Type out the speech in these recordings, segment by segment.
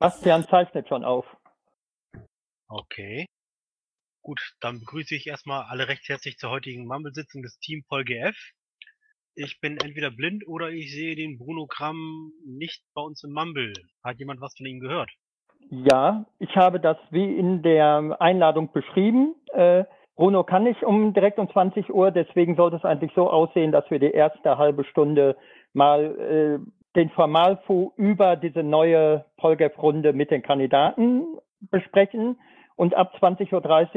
Bastian zeichnet schon auf. Okay. Gut, dann begrüße ich erstmal alle recht herzlich zur heutigen Mumble-Sitzung des Team Folge F. Ich bin entweder blind oder ich sehe den Bruno Kramm nicht bei uns im Mumble. Hat jemand was von ihm gehört? Ja, ich habe das wie in der Einladung beschrieben. Äh, Bruno kann nicht um direkt um 20 Uhr, deswegen sollte es eigentlich so aussehen, dass wir die erste halbe Stunde mal äh, den Formalfu über diese neue Polgef-Runde mit den Kandidaten besprechen. Und ab 20.30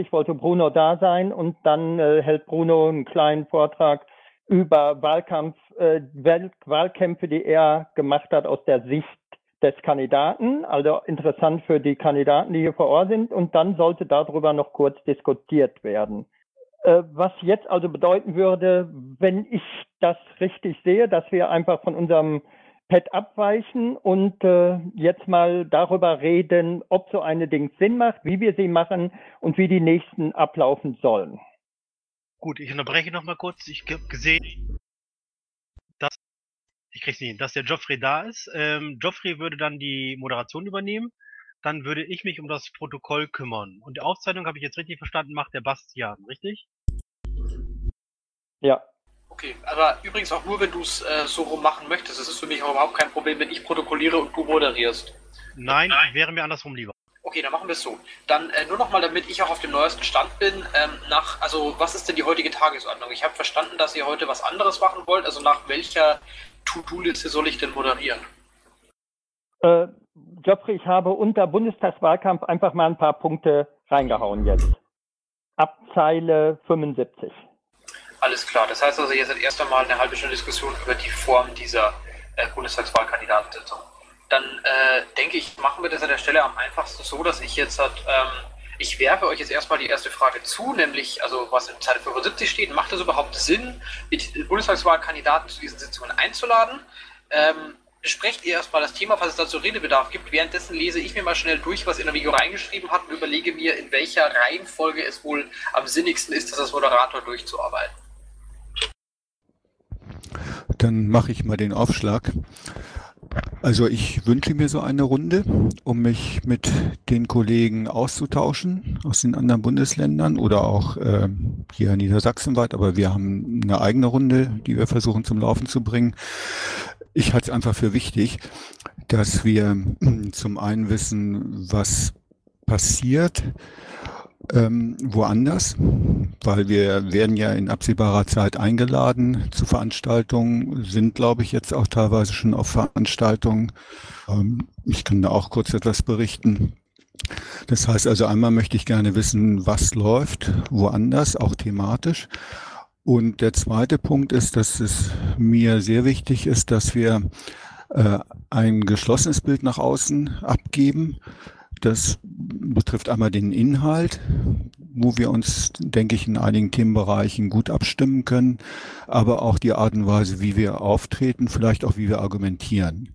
Uhr wollte Bruno da sein und dann äh, hält Bruno einen kleinen Vortrag über Wahlkampf, äh, Wahlkämpfe, die er gemacht hat aus der Sicht des Kandidaten, also interessant für die Kandidaten, die hier vor Ort sind. Und dann sollte darüber noch kurz diskutiert werden. Äh, was jetzt also bedeuten würde, wenn ich das richtig sehe, dass wir einfach von unserem Pad abweichen und äh, jetzt mal darüber reden, ob so eine Ding Sinn macht, wie wir sie machen und wie die nächsten ablaufen sollen. Gut, ich unterbreche noch mal kurz. Ich habe gesehen, dass ich krieg's nicht hin, dass der Joffrey da ist. Ähm, Joffrey würde dann die Moderation übernehmen. Dann würde ich mich um das Protokoll kümmern. Und die Aufzeichnung, habe ich jetzt richtig verstanden, macht der Bastian, richtig? Ja. Okay, aber übrigens auch nur, wenn du es äh, so rum machen möchtest. Es ist für mich auch überhaupt kein Problem, wenn ich protokolliere und du moderierst. Nein, Nein. wäre mir andersrum lieber. Okay, dann machen wir es so. Dann äh, nur nochmal, damit ich auch auf dem neuesten Stand bin. Ähm, nach, also was ist denn die heutige Tagesordnung? Ich habe verstanden, dass ihr heute was anderes machen wollt. Also nach welcher To-Do-Liste soll ich denn moderieren? Äh, Geoffrey, ich habe unter Bundestagswahlkampf einfach mal ein paar Punkte reingehauen jetzt. Ab Zeile 75. Alles klar. Das heißt also, jetzt hat erst einmal eine halbe Stunde Diskussion über die Form dieser äh, Bundestagswahlkandidatensitzung dann äh, denke ich, machen wir das an der Stelle am einfachsten so, dass ich jetzt halt, ähm, ich werfe euch jetzt erstmal die erste Frage zu, nämlich, also was in Zeile 75 steht, macht es überhaupt Sinn, mit Bundestagswahlkandidaten zu diesen Sitzungen einzuladen? Ähm, besprecht ihr erstmal das Thema, falls es dazu Redebedarf gibt. Währenddessen lese ich mir mal schnell durch, was ihr in der Video reingeschrieben habt und überlege mir, in welcher Reihenfolge es wohl am sinnigsten ist, das als Moderator durchzuarbeiten. Dann mache ich mal den Aufschlag. Also ich wünsche mir so eine Runde, um mich mit den Kollegen auszutauschen aus den anderen Bundesländern oder auch äh, hier niedersachsenweit, aber wir haben eine eigene Runde, die wir versuchen zum Laufen zu bringen. Ich halte es einfach für wichtig, dass wir zum einen wissen, was passiert, ähm, woanders, weil wir werden ja in absehbarer Zeit eingeladen zu Veranstaltungen, sind, glaube ich, jetzt auch teilweise schon auf Veranstaltungen. Ähm, ich kann da auch kurz etwas berichten. Das heißt also, einmal möchte ich gerne wissen, was läuft woanders, auch thematisch. Und der zweite Punkt ist, dass es mir sehr wichtig ist, dass wir äh, ein geschlossenes Bild nach außen abgeben das betrifft einmal den Inhalt, wo wir uns, denke ich, in einigen Themenbereichen gut abstimmen können, aber auch die Art und Weise, wie wir auftreten, vielleicht auch wie wir argumentieren.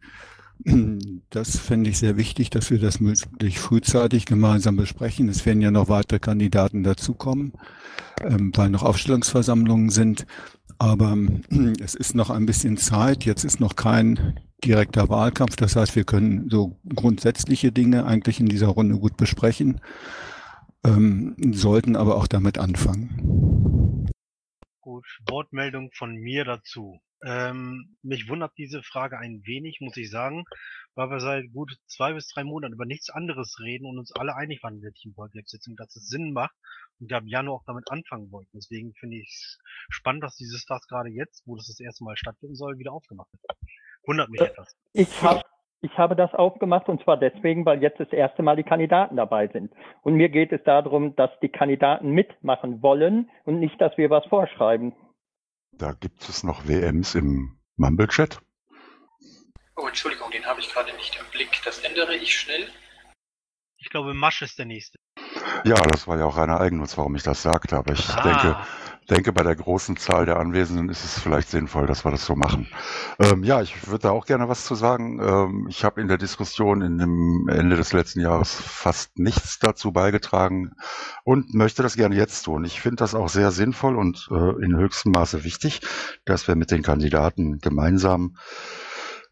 Das fände ich sehr wichtig, dass wir das möglichst frühzeitig gemeinsam besprechen. Es werden ja noch weitere Kandidaten dazukommen, ähm, weil noch Aufstellungsversammlungen sind. Aber es ist noch ein bisschen Zeit. Jetzt ist noch kein direkter Wahlkampf. Das heißt, wir können so grundsätzliche Dinge eigentlich in dieser Runde gut besprechen, ähm, sollten aber auch damit anfangen. Gut, Wortmeldung von mir dazu. Ähm, mich wundert diese Frage ein wenig, muss ich sagen, weil wir seit gut zwei bis drei Monaten über nichts anderes reden und uns alle einig waren in der Teamwork-Sitzung, dass es Sinn macht und wir ab Januar auch damit anfangen wollten. Deswegen finde ich es spannend, dass dieses Stars gerade jetzt, wo das das erste Mal stattfinden soll, wieder aufgemacht wird. Wundert mich äh, etwas. Ich habe ich habe das aufgemacht und zwar deswegen, weil jetzt das erste Mal die Kandidaten dabei sind. Und mir geht es darum, dass die Kandidaten mitmachen wollen und nicht, dass wir was vorschreiben. Da gibt es noch WMs im Mumble-Chat. Oh, Entschuldigung, den habe ich gerade nicht im Blick. Das ändere ich schnell. Ich glaube, Masch ist der nächste. Ja, das war ja auch reiner Eigennutz, warum ich das sagte. Aber ich ah. denke, denke, bei der großen Zahl der Anwesenden ist es vielleicht sinnvoll, dass wir das so machen. Ähm, ja, ich würde da auch gerne was zu sagen. Ähm, ich habe in der Diskussion in dem Ende des letzten Jahres fast nichts dazu beigetragen und möchte das gerne jetzt tun. Ich finde das auch sehr sinnvoll und äh, in höchstem Maße wichtig, dass wir mit den Kandidaten gemeinsam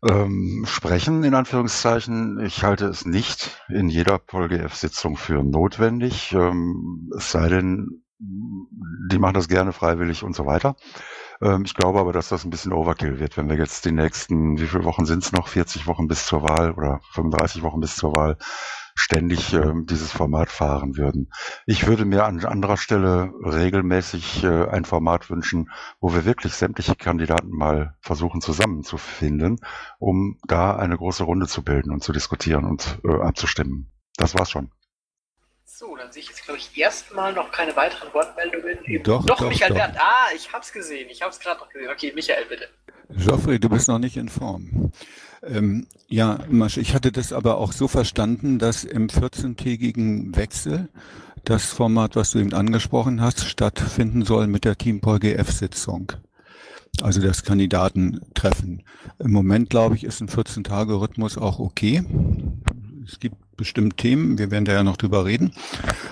ähm, sprechen, in Anführungszeichen. Ich halte es nicht in jeder PolGF-Sitzung für notwendig, ähm, es sei denn, die machen das gerne freiwillig und so weiter. Ähm, ich glaube aber, dass das ein bisschen Overkill wird, wenn wir jetzt die nächsten, wie viele Wochen sind es noch? 40 Wochen bis zur Wahl oder 35 Wochen bis zur Wahl ständig ähm, dieses Format fahren würden. Ich würde mir an anderer Stelle regelmäßig äh, ein Format wünschen, wo wir wirklich sämtliche Kandidaten mal versuchen zusammenzufinden, um da eine große Runde zu bilden und zu diskutieren und äh, abzustimmen. Das war's schon. So, dann sehe ich jetzt, glaube ich, erstmal noch keine weiteren Wortmeldungen. Doch, doch, Michael doch. Bernd. Ah, ich hab's gesehen. Ich hab's gerade noch gesehen. Okay, Michael, bitte. Geoffrey, du bist noch nicht in Form. Ähm, ja, Masch, ich hatte das aber auch so verstanden, dass im 14-tägigen Wechsel das Format, was du eben angesprochen hast, stattfinden soll mit der Team PolGF-Sitzung. Also das Kandidatentreffen. Im Moment, glaube ich, ist ein 14-Tage-Rhythmus auch okay. Es gibt bestimmt Themen, wir werden da ja noch drüber reden,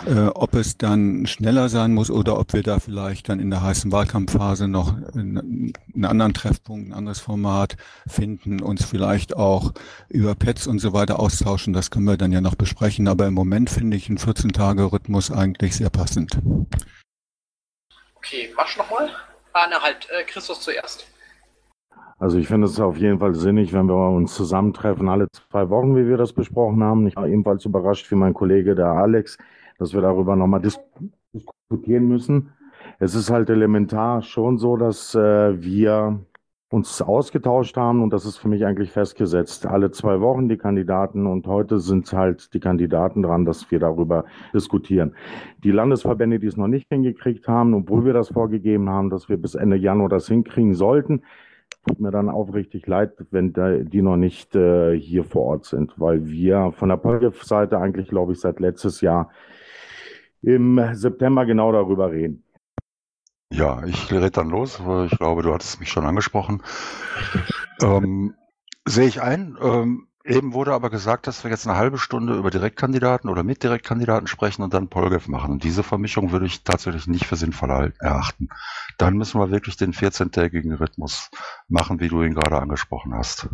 äh, ob es dann schneller sein muss oder ob wir da vielleicht dann in der heißen Wahlkampfphase noch einen, anderen Treffpunkt, ein anderes Format finden, uns vielleicht auch über Pets und so weiter austauschen. Das können wir dann ja noch besprechen. Aber im Moment finde ich einen 14-Tage-Rhythmus eigentlich sehr passend. Okay, machst nochmal? Ah, na halt, äh, Christus zuerst. Also ich finde es auf jeden Fall sinnig, wenn wir uns zusammentreffen, alle zwei Wochen, wie wir das besprochen haben. Ich war ebenfalls überrascht wie mein Kollege, der Alex, dass wir darüber nochmal dis diskutieren müssen. Es ist halt elementar schon so, dass äh, wir uns ausgetauscht haben und das ist für mich eigentlich festgesetzt. Alle zwei Wochen die Kandidaten und heute sind halt die Kandidaten dran, dass wir darüber diskutieren. Die Landesverbände, die es noch nicht hingekriegt haben, obwohl wir das vorgegeben haben, dass wir bis Ende Januar das hinkriegen sollten, tut mir dann aufrichtig leid, wenn die noch nicht äh, hier vor Ort sind, weil wir von der Polgef-Seite eigentlich, glaube ich, seit letztes Jahr im September genau darüber reden. Ja, ich rede dann los. weil Ich glaube, du hattest mich schon angesprochen. Ähm, sehe ich ein. Ähm, eben wurde aber gesagt, dass wir jetzt eine halbe Stunde über Direktkandidaten oder mit Direktkandidaten sprechen und dann Polgef machen. Und diese Vermischung würde ich tatsächlich nicht für sinnvoll erachten. Dann müssen wir wirklich den 14-tägigen Rhythmus machen, wie du ihn gerade angesprochen hast.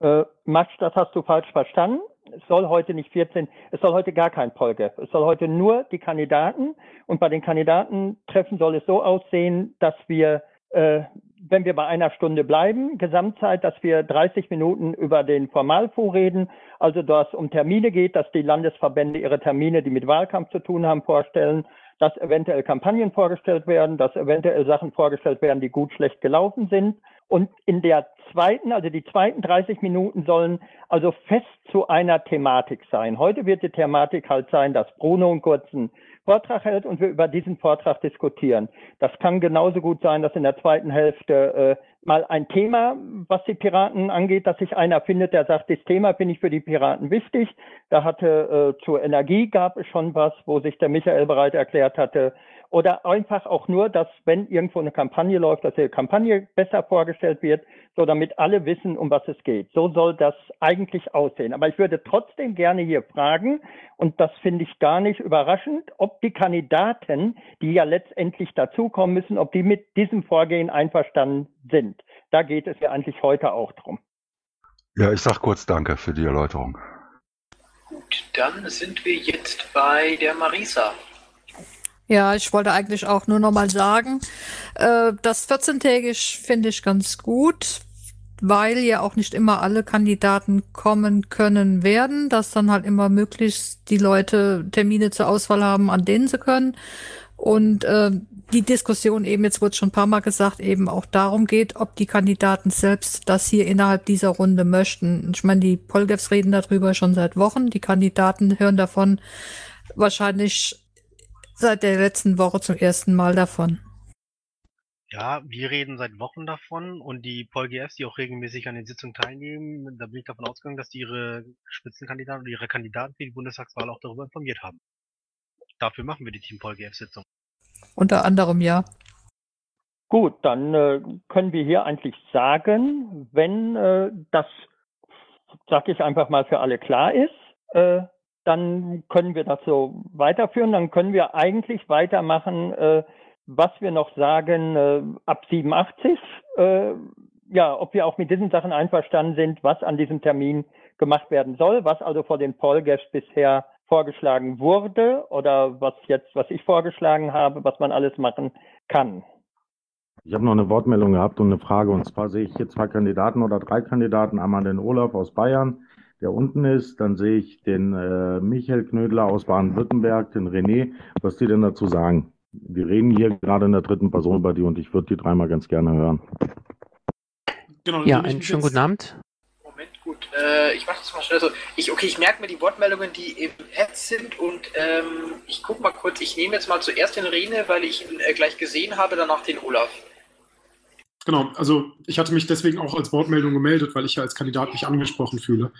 Äh, Max, das hast du falsch verstanden. Es soll heute nicht 14, es soll heute gar kein Polgef. Es soll heute nur die Kandidaten und bei den Kandidatentreffen soll es so aussehen, dass wir, äh, wenn wir bei einer Stunde bleiben, Gesamtzeit, dass wir 30 Minuten über den Formalfonds reden, also dass es um Termine geht, dass die Landesverbände ihre Termine, die mit Wahlkampf zu tun haben, vorstellen, dass eventuell Kampagnen vorgestellt werden, dass eventuell Sachen vorgestellt werden, die gut, schlecht gelaufen sind. Und in der zweiten, also die zweiten 30 Minuten sollen also fest zu einer Thematik sein. Heute wird die Thematik halt sein, dass Bruno einen kurzen Vortrag hält und wir über diesen Vortrag diskutieren. Das kann genauso gut sein, dass in der zweiten Hälfte äh, mal ein Thema, was die Piraten angeht, dass sich einer findet, der sagt, das Thema finde ich für die Piraten wichtig. Da hatte äh, zur Energie gab es schon was, wo sich der Michael bereit erklärt hatte. Oder einfach auch nur, dass wenn irgendwo eine Kampagne läuft, dass die Kampagne besser vorgestellt wird, so damit alle wissen, um was es geht. So soll das eigentlich aussehen. Aber ich würde trotzdem gerne hier fragen, und das finde ich gar nicht überraschend, ob die Kandidaten, die ja letztendlich dazukommen müssen, ob die mit diesem Vorgehen einverstanden sind. Da geht es ja eigentlich heute auch drum. Ja, ich sage kurz Danke für die Erläuterung. Gut, dann sind wir jetzt bei der Marisa. Ja, ich wollte eigentlich auch nur noch mal sagen, äh, das 14-tägig finde ich ganz gut, weil ja auch nicht immer alle Kandidaten kommen können werden, dass dann halt immer möglichst die Leute Termine zur Auswahl haben, an denen sie können. Und äh, die Diskussion eben, jetzt wurde schon ein paar Mal gesagt, eben auch darum geht, ob die Kandidaten selbst das hier innerhalb dieser Runde möchten. Ich meine, die Polgefs reden darüber schon seit Wochen, die Kandidaten hören davon wahrscheinlich seit der letzten Woche zum ersten Mal davon. Ja, wir reden seit Wochen davon und die PolGFs, die auch regelmäßig an den Sitzungen teilnehmen, da bin ich davon ausgegangen, dass die ihre Spitzenkandidaten oder ihre Kandidaten für die Bundestagswahl auch darüber informiert haben. Dafür machen wir die Team PolGF-Sitzung. Unter anderem ja. Gut, dann äh, können wir hier eigentlich sagen, wenn äh, das, sag ich einfach mal, für alle klar ist, äh, dann können wir das so weiterführen. Dann können wir eigentlich weitermachen, äh, was wir noch sagen, äh, ab 87 äh, ja, ob wir auch mit diesen Sachen einverstanden sind, was an diesem Termin gemacht werden soll, was also vor den Polgaps bisher vorgeschlagen wurde oder was jetzt, was ich vorgeschlagen habe, was man alles machen kann. Ich habe noch eine Wortmeldung gehabt und eine Frage. Und zwar sehe ich hier zwei Kandidaten oder drei Kandidaten. Einmal den Olaf aus Bayern, der unten ist. Dann sehe ich den äh, Michael Knödler aus Baden-Württemberg, den René. Was die denn dazu sagen? Wir reden hier gerade in der dritten Person über die und ich würde die dreimal ganz gerne hören. Genau, ja, einen schönen guten Abend. Moment, gut. Äh, ich mache das mal schnell so. Ich, okay, ich merke mir die Wortmeldungen, die im Pad sind und ähm, ich gucke mal kurz. Ich nehme jetzt mal zuerst den Rene, weil ich ihn äh, gleich gesehen habe, danach den Olaf. Genau, also ich hatte mich deswegen auch als Wortmeldung gemeldet, weil ich ja als Kandidat mich angesprochen fühle.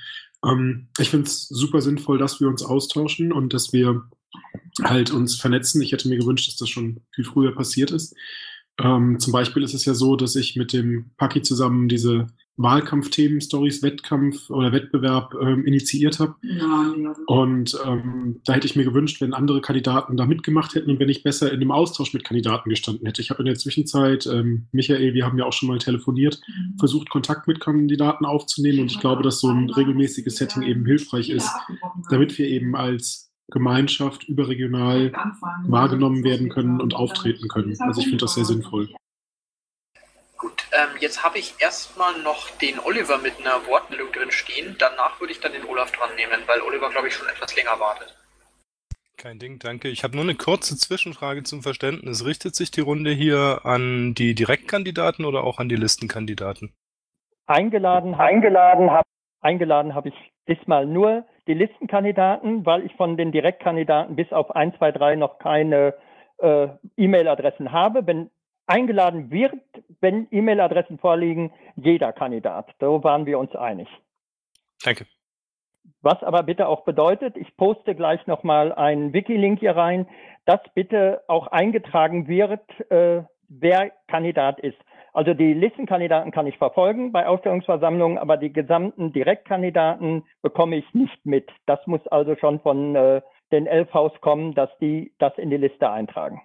Ähm, ich finde es super sinnvoll, dass wir uns austauschen und dass wir halt uns vernetzen. Ich hätte mir gewünscht, dass das schon viel früher passiert ist. Ähm, zum Beispiel ist es ja so, dass ich mit dem Paki zusammen diese Wahlkampfthemen, Stories, Wettkampf oder Wettbewerb ähm, initiiert habe. Ja, ja. Und ähm, da hätte ich mir gewünscht, wenn andere Kandidaten da mitgemacht hätten und wenn ich besser in einem Austausch mit Kandidaten gestanden hätte. Ich habe in der Zwischenzeit, ähm, Michael, wir haben ja auch schon mal telefoniert, mhm. versucht, Kontakt mit Kandidaten aufzunehmen und ich glaube, dass so ein regelmäßiges Setting eben hilfreich ist, damit wir eben als Gemeinschaft überregional wahrgenommen werden können und auftreten können. Also ich finde das sehr sinnvoll. Gut, ähm, jetzt habe ich erstmal noch den Oliver mit einer Wortmeldung drin stehen. Danach würde ich dann den Olaf dran nehmen, weil Oliver, glaube ich, schon etwas länger wartet. Kein Ding, danke. Ich habe nur eine kurze Zwischenfrage zum Verständnis. Richtet sich die Runde hier an die Direktkandidaten oder auch an die Listenkandidaten? Eingeladen, eingeladen habe eingeladen hab ich diesmal nur die Listenkandidaten, weil ich von den Direktkandidaten bis auf 1, 2, 3 noch keine äh, E-Mail-Adressen habe. Wenn eingeladen wird, wenn E-Mail-Adressen vorliegen, jeder Kandidat. So waren wir uns einig. Danke. Was aber bitte auch bedeutet, ich poste gleich nochmal einen Wiki-Link hier rein, dass bitte auch eingetragen wird, äh, wer Kandidat ist. Also die Listenkandidaten kann ich verfolgen bei Aufstellungsversammlungen, aber die gesamten Direktkandidaten bekomme ich nicht mit. Das muss also schon von äh, den Elfhaus kommen, dass die das in die Liste eintragen.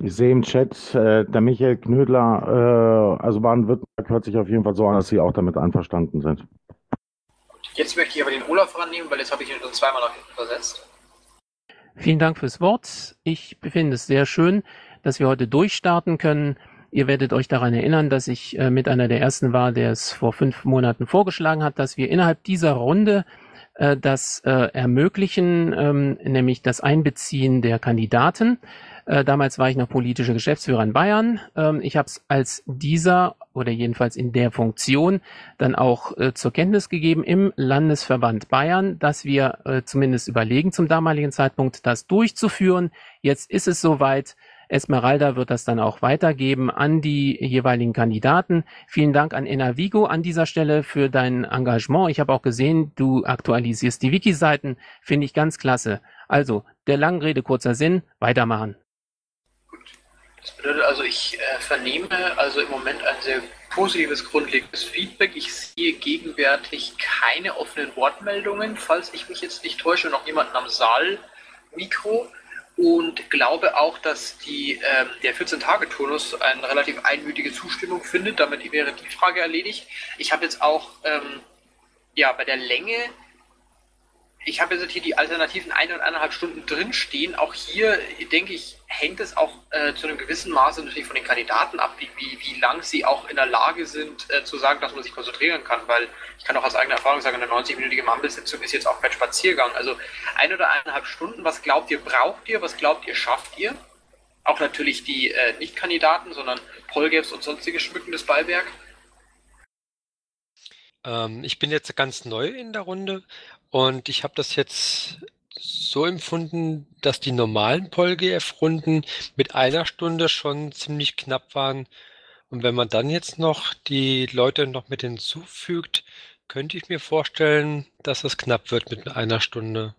Ich sehe im Chat, äh, der Michael Knödler, äh, also Baden-Württemberg hört sich auf jeden Fall so an, dass Sie auch damit einverstanden sind. Jetzt möchte ich aber den Olaf rannehmen, weil jetzt habe ich ihn schon zweimal nach hinten versetzt. Vielen Dank fürs Wort. Ich befinde es sehr schön, dass wir heute durchstarten können. Ihr werdet euch daran erinnern, dass ich äh, mit einer der ersten war, der es vor fünf Monaten vorgeschlagen hat, dass wir innerhalb dieser Runde äh, das äh, ermöglichen, ähm, nämlich das Einbeziehen der Kandidaten. Äh, damals war ich noch politischer Geschäftsführer in Bayern. Ähm, ich habe es als dieser oder jedenfalls in der Funktion dann auch äh, zur Kenntnis gegeben im Landesverband Bayern, dass wir äh, zumindest überlegen zum damaligen Zeitpunkt, das durchzuführen. Jetzt ist es soweit. Esmeralda wird das dann auch weitergeben an die jeweiligen Kandidaten. Vielen Dank an Enavigo an dieser Stelle für dein Engagement. Ich habe auch gesehen, du aktualisierst die Wiki-Seiten. Finde ich ganz klasse. Also, der langen Rede kurzer Sinn, weitermachen. Das bedeutet also, ich äh, vernehme also im Moment ein sehr positives, grundlegendes Feedback. Ich sehe gegenwärtig keine offenen Wortmeldungen, falls ich mich jetzt nicht täusche, noch jemanden am Saal-Mikro und glaube auch, dass die, äh, der 14-Tage-Turnus eine relativ einmütige Zustimmung findet. Damit wäre die Frage erledigt. Ich habe jetzt auch ähm, ja, bei der Länge ich habe jetzt hier die alternativen eine und eineinhalb Stunden drinstehen. Auch hier, denke ich, hängt es auch äh, zu einem gewissen Maße natürlich von den Kandidaten ab, wie, wie, wie lang sie auch in der Lage sind, äh, zu sagen, dass man sich konzentrieren kann. Weil ich kann auch aus eigener Erfahrung sagen, eine 90-minütige Ampelsitzung ist jetzt auch kein Spaziergang. Also ein oder eineinhalb Stunden, was glaubt ihr, braucht ihr, was glaubt ihr, schafft ihr? Auch natürlich die äh, Nicht-Kandidaten, sondern Polgaps und sonstige schmückendes Beiwerk. Ähm, ich bin jetzt ganz neu in der Runde und ich habe das jetzt so empfunden, dass die normalen PolGF-Runden mit einer Stunde schon ziemlich knapp waren. Und wenn man dann jetzt noch die Leute noch mit hinzufügt, könnte ich mir vorstellen, dass es knapp wird mit einer Stunde.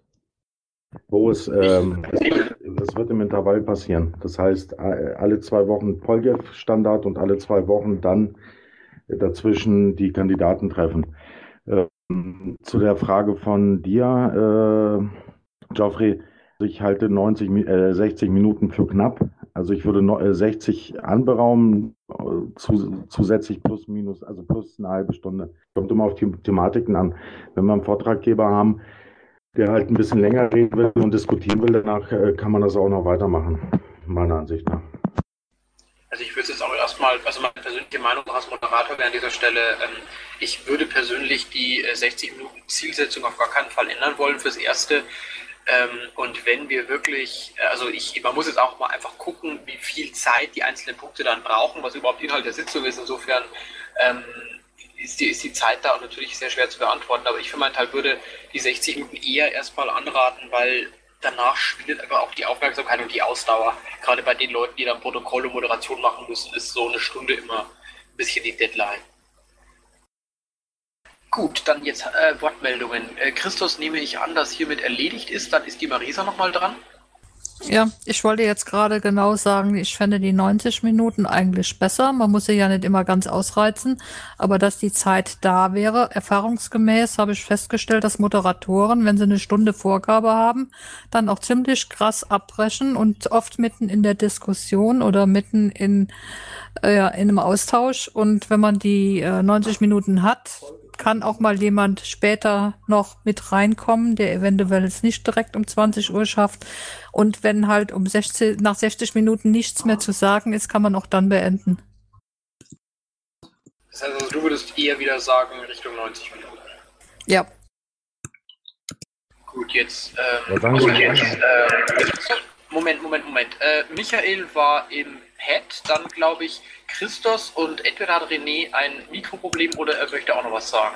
Wo es, ähm, das wird im Intervall passieren. Das heißt, alle zwei Wochen Polgef-Standard und alle zwei Wochen dann dazwischen die Kandidaten treffen. Ähm, zu der Frage von dir, äh, Geoffrey, ich halte 90, äh, 60 Minuten für knapp. Also ich würde noch, äh, 60 anberaumen, äh, zu, zusätzlich plus minus, also plus eine halbe Stunde. Kommt immer auf die Thematiken an. Wenn wir einen Vortraggeber haben, der halt ein bisschen länger reden will und diskutieren will, danach äh, kann man das auch noch weitermachen, meiner Ansicht nach. Also ich würde es jetzt auch erstmal, also meine persönliche Meinung als Moderator wäre an dieser Stelle, ähm, ich würde persönlich die äh, 60 Minuten Zielsetzung auf gar keinen Fall ändern wollen fürs Erste. Ähm, und wenn wir wirklich, äh, also ich, man muss jetzt auch mal einfach gucken, wie viel Zeit die einzelnen Punkte dann brauchen, was überhaupt Inhalt der Sitzung ist. Insofern ähm, ist, die, ist die Zeit da auch natürlich sehr schwer zu beantworten. Aber ich für meinen Teil würde die 60 Minuten eher erstmal anraten, weil danach schwindet einfach auch die Aufmerksamkeit und die Ausdauer. Gerade bei den Leuten, die dann Protokoll und Moderation machen müssen, ist so eine Stunde immer ein bisschen die Deadline. Gut, dann jetzt äh, Wortmeldungen. Äh, Christus nehme ich an, dass hiermit erledigt ist. Dann ist die Marisa nochmal dran. Ja, ich wollte jetzt gerade genau sagen, ich fände die 90 Minuten eigentlich besser. Man muss sie ja nicht immer ganz ausreizen, aber dass die Zeit da wäre. Erfahrungsgemäß habe ich festgestellt, dass Moderatoren, wenn sie eine Stunde Vorgabe haben, dann auch ziemlich krass abbrechen und oft mitten in der Diskussion oder mitten in, äh, in einem Austausch. Und wenn man die äh, 90 Minuten hat, kann auch mal jemand später noch mit reinkommen, der eventuell es nicht direkt um 20 Uhr schafft. Und wenn halt um 60, nach 60 Minuten nichts mehr zu sagen ist, kann man auch dann beenden. Das heißt also, du würdest eher wieder sagen Richtung 90 Minuten. Ja. Gut, jetzt, ähm, gut, jetzt äh, Moment, Moment, Moment. Äh, Michael war im Head, dann glaube ich Christos und entweder hat René ein Mikroproblem oder er möchte auch noch was sagen.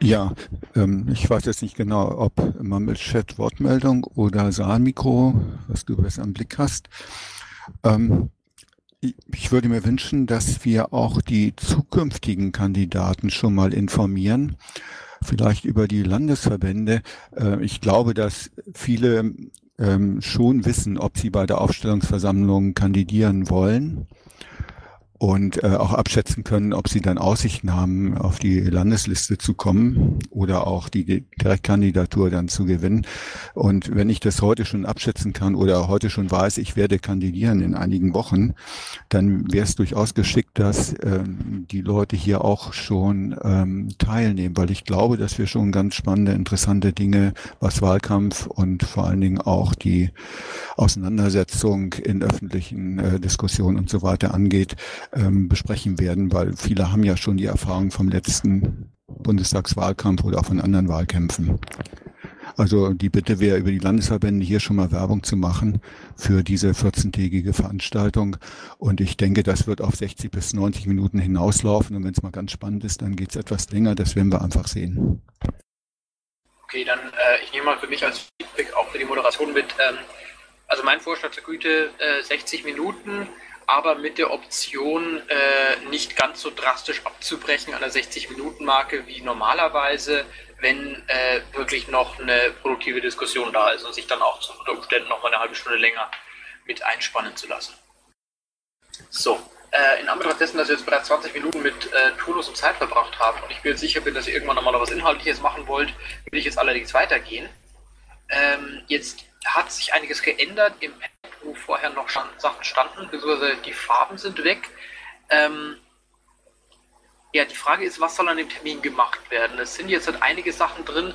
Ja, ähm, ich weiß jetzt nicht genau, ob man mit Chat Wortmeldung oder Saalmikro, was du besser im Blick hast. Ähm, ich würde mir wünschen, dass wir auch die zukünftigen Kandidaten schon mal informieren, vielleicht über die Landesverbände. Äh, ich glaube, dass viele ähm, schon wissen, ob sie bei der Aufstellungsversammlung kandidieren wollen und äh, auch abschätzen können, ob sie dann Aussichten haben, auf die Landesliste zu kommen oder auch die Direktkandidatur dann zu gewinnen. Und wenn ich das heute schon abschätzen kann oder heute schon weiß, ich werde kandidieren in einigen Wochen, dann wäre es durchaus geschickt, dass ähm, die Leute hier auch schon ähm, teilnehmen, weil ich glaube, dass wir schon ganz spannende, interessante Dinge, was Wahlkampf und vor allen Dingen auch die Auseinandersetzung in öffentlichen äh, Diskussionen und so weiter angeht, ähm, besprechen werden, weil viele haben ja schon die Erfahrung vom letzten Bundestagswahlkampf oder auch von anderen Wahlkämpfen. Also die Bitte wäre, über die Landesverbände hier schon mal Werbung zu machen für diese 14-tägige Veranstaltung. Und ich denke, das wird auf 60 bis 90 Minuten hinauslaufen. Und wenn es mal ganz spannend ist, dann geht es etwas länger. Das werden wir einfach sehen. Okay, dann äh, ich nehme mal für mich als Feedback auch für die Moderation mit. Ähm, also mein Vorschlag zur Güte äh, 60 Minuten aber mit der Option, äh, nicht ganz so drastisch abzubrechen an der 60-Minuten-Marke wie normalerweise, wenn äh, wirklich noch eine produktive Diskussion da ist und sich dann auch unter Umständen noch mal eine halbe Stunde länger mit einspannen zu lassen. So, äh, in Anbetracht dessen, dass wir jetzt bereits 20 Minuten mit äh, Turnus und Zeit verbracht haben und ich bin sicher bin, dass ihr irgendwann nochmal was Inhaltliches machen wollt, will ich jetzt allerdings weitergehen. Ähm, jetzt hat sich einiges geändert im Pad, wo vorher noch Sachen standen, beziehungsweise die Farben sind weg. Ähm, ja, die Frage ist, was soll an dem Termin gemacht werden? Es sind jetzt halt einige Sachen drin.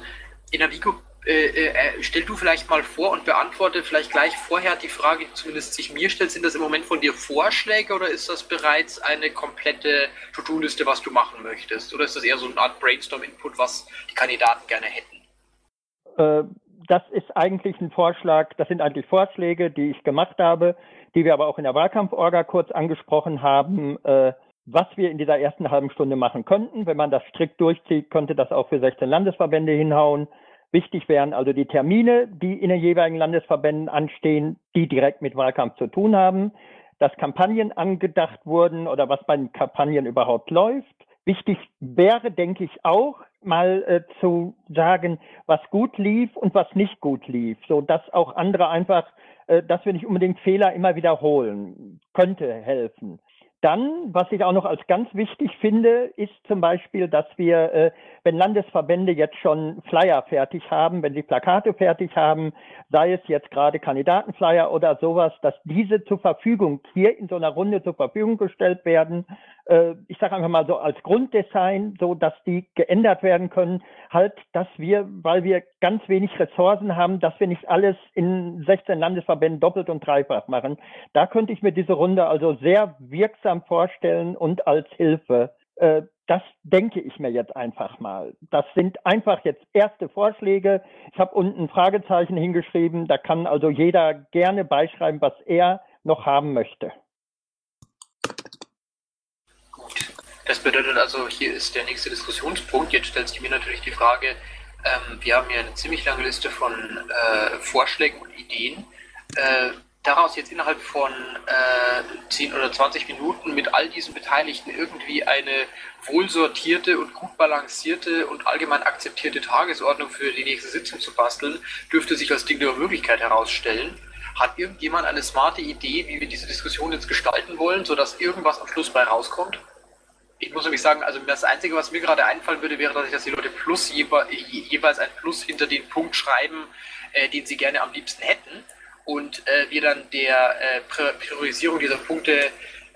In der Vico, äh, äh, stell du vielleicht mal vor und beantworte vielleicht gleich vorher die Frage, die zumindest sich mir stellt. Sind das im Moment von dir Vorschläge oder ist das bereits eine komplette To-Do-Liste, was du machen möchtest? Oder ist das eher so eine Art Brainstorm-Input, was die Kandidaten gerne hätten? Äh, das ist eigentlich ein Vorschlag, das sind eigentlich Vorschläge, die ich gemacht habe, die wir aber auch in der Wahlkampforga kurz angesprochen haben, äh, was wir in dieser ersten halben Stunde machen könnten. Wenn man das strikt durchzieht, könnte das auch für 16 Landesverbände hinhauen. Wichtig wären also die Termine, die in den jeweiligen Landesverbänden anstehen, die direkt mit Wahlkampf zu tun haben, dass Kampagnen angedacht wurden oder was bei den Kampagnen überhaupt läuft. Wichtig wäre, denke ich, auch, mal äh, zu sagen, was gut lief und was nicht gut lief, so dass auch andere einfach, äh, dass wir nicht unbedingt Fehler immer wiederholen, könnte helfen. Dann, was ich auch noch als ganz wichtig finde, ist zum Beispiel, dass wir, äh, wenn Landesverbände jetzt schon Flyer fertig haben, wenn sie Plakate fertig haben, sei es jetzt gerade Kandidatenflyer oder sowas, dass diese zur Verfügung hier in so einer Runde zur Verfügung gestellt werden. Äh, ich sage einfach mal so als Grunddesign, so dass die geändert werden können. Halt, dass wir, weil wir ganz wenig Ressourcen haben, dass wir nicht alles in 16 Landesverbänden doppelt und dreifach machen. Da könnte ich mir diese Runde also sehr wirksam vorstellen und als Hilfe. Äh, das denke ich mir jetzt einfach mal. Das sind einfach jetzt erste Vorschläge. Ich habe unten ein Fragezeichen hingeschrieben. Da kann also jeder gerne beischreiben, was er noch haben möchte. Gut. Das bedeutet also, hier ist der nächste Diskussionspunkt. Jetzt stellt sich mir natürlich die Frage, ähm, wir haben hier eine ziemlich lange Liste von äh, Vorschlägen und Ideen. Äh, daraus jetzt innerhalb von äh, 10 oder 20 Minuten mit all diesen Beteiligten irgendwie eine wohlsortierte und gut balancierte und allgemein akzeptierte Tagesordnung für die nächste Sitzung zu basteln, dürfte sich als Ding der Möglichkeit herausstellen. Hat irgendjemand eine smarte Idee, wie wir diese Diskussion jetzt gestalten wollen, sodass irgendwas am Schluss bei rauskommt? Ich muss nämlich sagen, also das Einzige, was mir gerade einfallen würde, wäre, dass ich, dass die Leute plus jeweils ein Plus hinter den Punkt schreiben, äh, den sie gerne am liebsten hätten und äh, wir dann der äh, Priorisierung dieser Punkte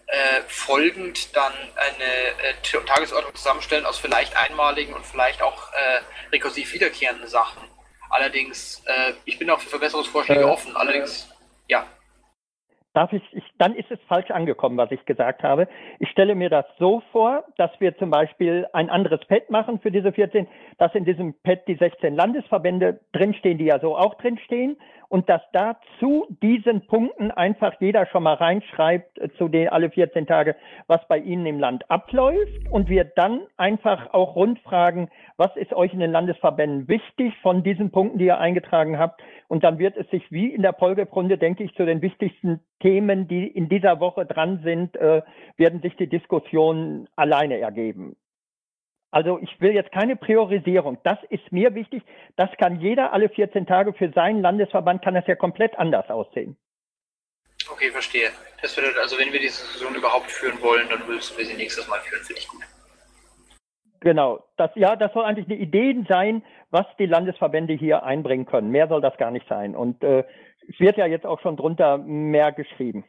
äh, folgend dann eine äh, Tagesordnung zusammenstellen aus vielleicht einmaligen und vielleicht auch äh, rekursiv wiederkehrenden Sachen. Allerdings, äh, ich bin auch für Verbesserungsvorschläge offen. Allerdings, ja. Darf ich, ich, dann ist es falsch angekommen, was ich gesagt habe. Ich stelle mir das so vor, dass wir zum Beispiel ein anderes Pad machen für diese 14, dass in diesem Pad die 16 Landesverbände drinstehen, die ja so auch drinstehen und dass da zu diesen Punkten einfach jeder schon mal reinschreibt, äh, zu den alle 14 Tage, was bei Ihnen im Land abläuft und wir dann einfach auch rundfragen, was ist euch in den Landesverbänden wichtig von diesen Punkten, die ihr eingetragen habt und dann wird es sich wie in der Folgerunde, denke ich, zu den wichtigsten Themen, die in dieser Woche dran sind, äh, werden sich die Diskussionen alleine ergeben. Also ich will jetzt keine Priorisierung. Das ist mir wichtig. Das kann jeder alle 14 Tage für seinen Landesverband, kann das ja komplett anders aussehen. Okay, verstehe. Das bedeutet also, wenn wir diese Diskussion überhaupt führen wollen, dann müssen wir sie nächstes Mal führen, finde ich gut. Genau. Das, ja, das soll eigentlich eine Idee sein, was die Landesverbände hier einbringen können. Mehr soll das gar nicht sein. Und äh, es wird ja jetzt auch schon drunter mehr geschrieben.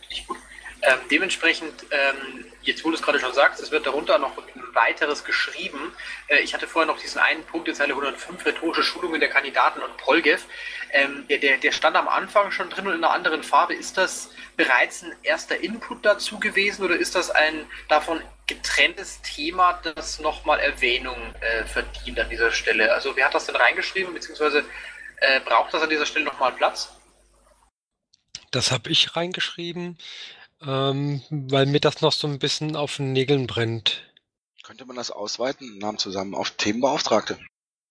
Richtig gut. Ähm, dementsprechend, ähm, jetzt wo du es gerade schon sagst, es wird darunter noch weiteres geschrieben. Äh, ich hatte vorher noch diesen einen Punkt in Zeile 105, rhetorische Schulungen der Kandidaten und Polgev. Ähm, der, der, der stand am Anfang schon drin und in einer anderen Farbe. Ist das bereits ein erster Input dazu gewesen oder ist das ein davon getrenntes Thema, das nochmal Erwähnung äh, verdient an dieser Stelle? Also wer hat das denn reingeschrieben, beziehungsweise äh, braucht das an dieser Stelle nochmal Platz? Das habe ich reingeschrieben ähm, weil mir das noch so ein bisschen auf den Nägeln brennt. Könnte man das ausweiten, Namen zusammen, auf Themenbeauftragte?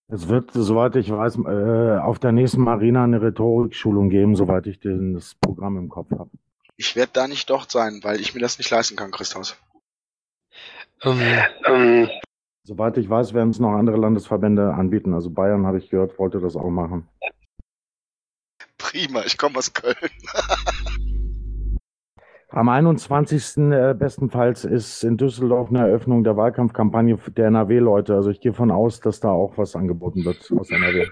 Es wird, soweit ich weiß, äh, auf der nächsten Marina eine Rhetorikschulung geben, soweit ich den, das Programm im Kopf habe. Ich werde da nicht dort sein, weil ich mir das nicht leisten kann, Christoph. Ähm, ähm, soweit ich weiß, werden es noch andere Landesverbände anbieten. Also Bayern, habe ich gehört, wollte das auch machen. Prima, ich komme aus Köln. Am 21. Äh, bestenfalls ist in Düsseldorf eine Eröffnung der Wahlkampfkampagne der NRW-Leute. Also ich gehe von aus, dass da auch was angeboten wird aus NRW.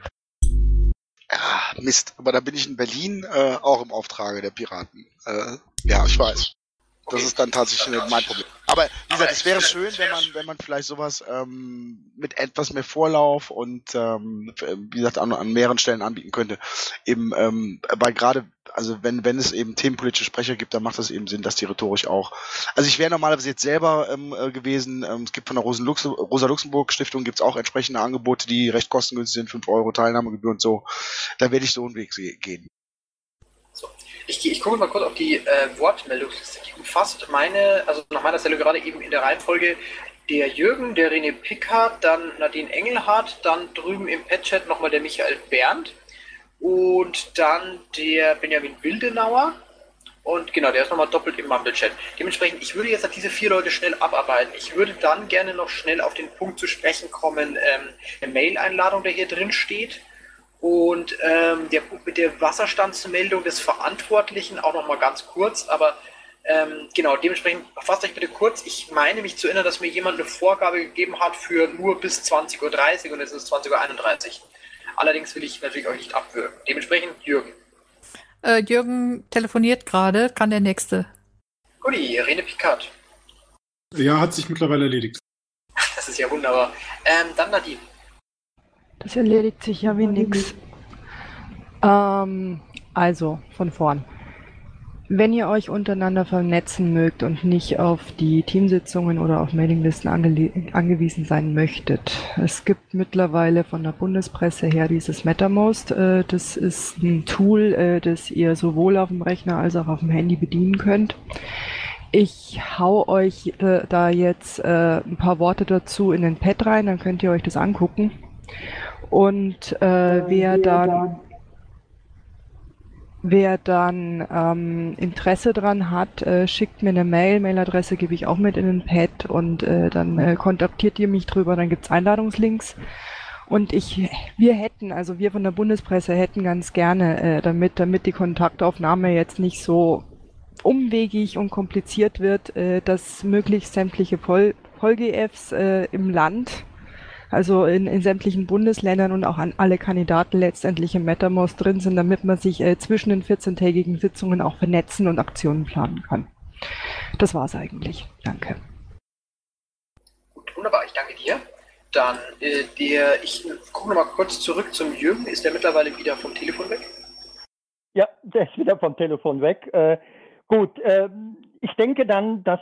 Ja, Mist, aber da bin ich in Berlin äh, auch im Auftrage der Piraten. Äh, ja, ich weiß. Das ist dann tatsächlich mein Problem. Aber wie gesagt, es wäre schön, wenn man, wenn man vielleicht sowas ähm, mit etwas mehr Vorlauf und ähm, wie gesagt an, an mehreren Stellen anbieten könnte. Eben ähm, bei gerade, also wenn wenn es eben themenpolitische Sprecher gibt, dann macht das eben Sinn, dass die rhetorisch auch. Also ich wäre normalerweise jetzt selber ähm, äh, gewesen. Ähm, es gibt von der Rosa, Lux Rosa Luxemburg Stiftung gibt's auch entsprechende Angebote, die recht kostengünstig sind, 5 Euro Teilnahmegebühr und so. Da werde ich so einen Weg gehen. Ich, ich gucke mal kurz auf die äh, Wortmeldungsliste. Die umfasst meine, also nach meiner Stelle gerade eben in der Reihenfolge der Jürgen, der René Pickard, dann Nadine Engelhardt, dann drüben im Pet-Chat nochmal der Michael Berndt und dann der Benjamin Wildenauer. Und genau, der ist nochmal doppelt im Mumble-Chat. Dementsprechend, ich würde jetzt diese vier Leute schnell abarbeiten. Ich würde dann gerne noch schnell auf den Punkt zu sprechen kommen, ähm, eine Mail-Einladung, der hier drin steht und ähm, der Punkt mit der Wasserstandsmeldung des Verantwortlichen auch noch mal ganz kurz, aber Ähm, genau, dementsprechend fasst euch bitte kurz. Ich meine mich zu erinnern, dass mir jemand eine Vorgabe gegeben hat für nur bis 20.30 Uhr und es ist 20.31 Uhr. Allerdings will ich natürlich euch nicht abwürgen. Dementsprechend Jürgen. Äh, Jürgen telefoniert gerade, kann der nächste. Guti, Rene Picard. Ja, hat sich mittlerweile erledigt. Das ist ja wunderbar. Ähm, dann Nadine. Das erledigt sich ja wie nix. Ähm, also, von vorn. Wenn ihr euch untereinander vernetzen mögt und nicht auf die Teamsitzungen oder auf Mailinglisten angewiesen sein möchtet, es gibt mittlerweile von der Bundespresse her dieses MetaMost. Äh, das ist ein Tool, äh, das ihr sowohl auf dem Rechner als auch auf dem Handy bedienen könnt. Ich hau euch äh, da jetzt ein paar Worte dazu in den Pad rein, dann könnt ihr euch das angucken. Und äh, wer dann Wer dann ähm, Interesse dran hat, äh, schickt mir eine Mail. Mailadresse gebe ich auch mit in den Pad und äh, dann äh, kontaktiert ihr mich drüber. Dann gibt's Einladungslinks. Und ich, wir hätten, also wir von der Bundespresse hätten ganz gerne, äh, damit, damit die Kontaktaufnahme jetzt nicht so umwegig und kompliziert wird, äh, dass möglichst sämtliche Voll, VolGFs äh, im Land also in, in sämtlichen Bundesländern und auch an alle Kandidaten letztendlich im MetaMost drin sind, damit man sich äh, zwischen den 14-tägigen Sitzungen auch vernetzen und Aktionen planen kann. Das war's eigentlich. Danke. Gut, wunderbar, ich danke dir. Dann äh, der, ich gucke nochmal kurz zurück zum Jürgen. Ist der mittlerweile wieder vom Telefon weg? Ja, der ist wieder vom Telefon weg. Äh, gut, äh, ich denke dann, dass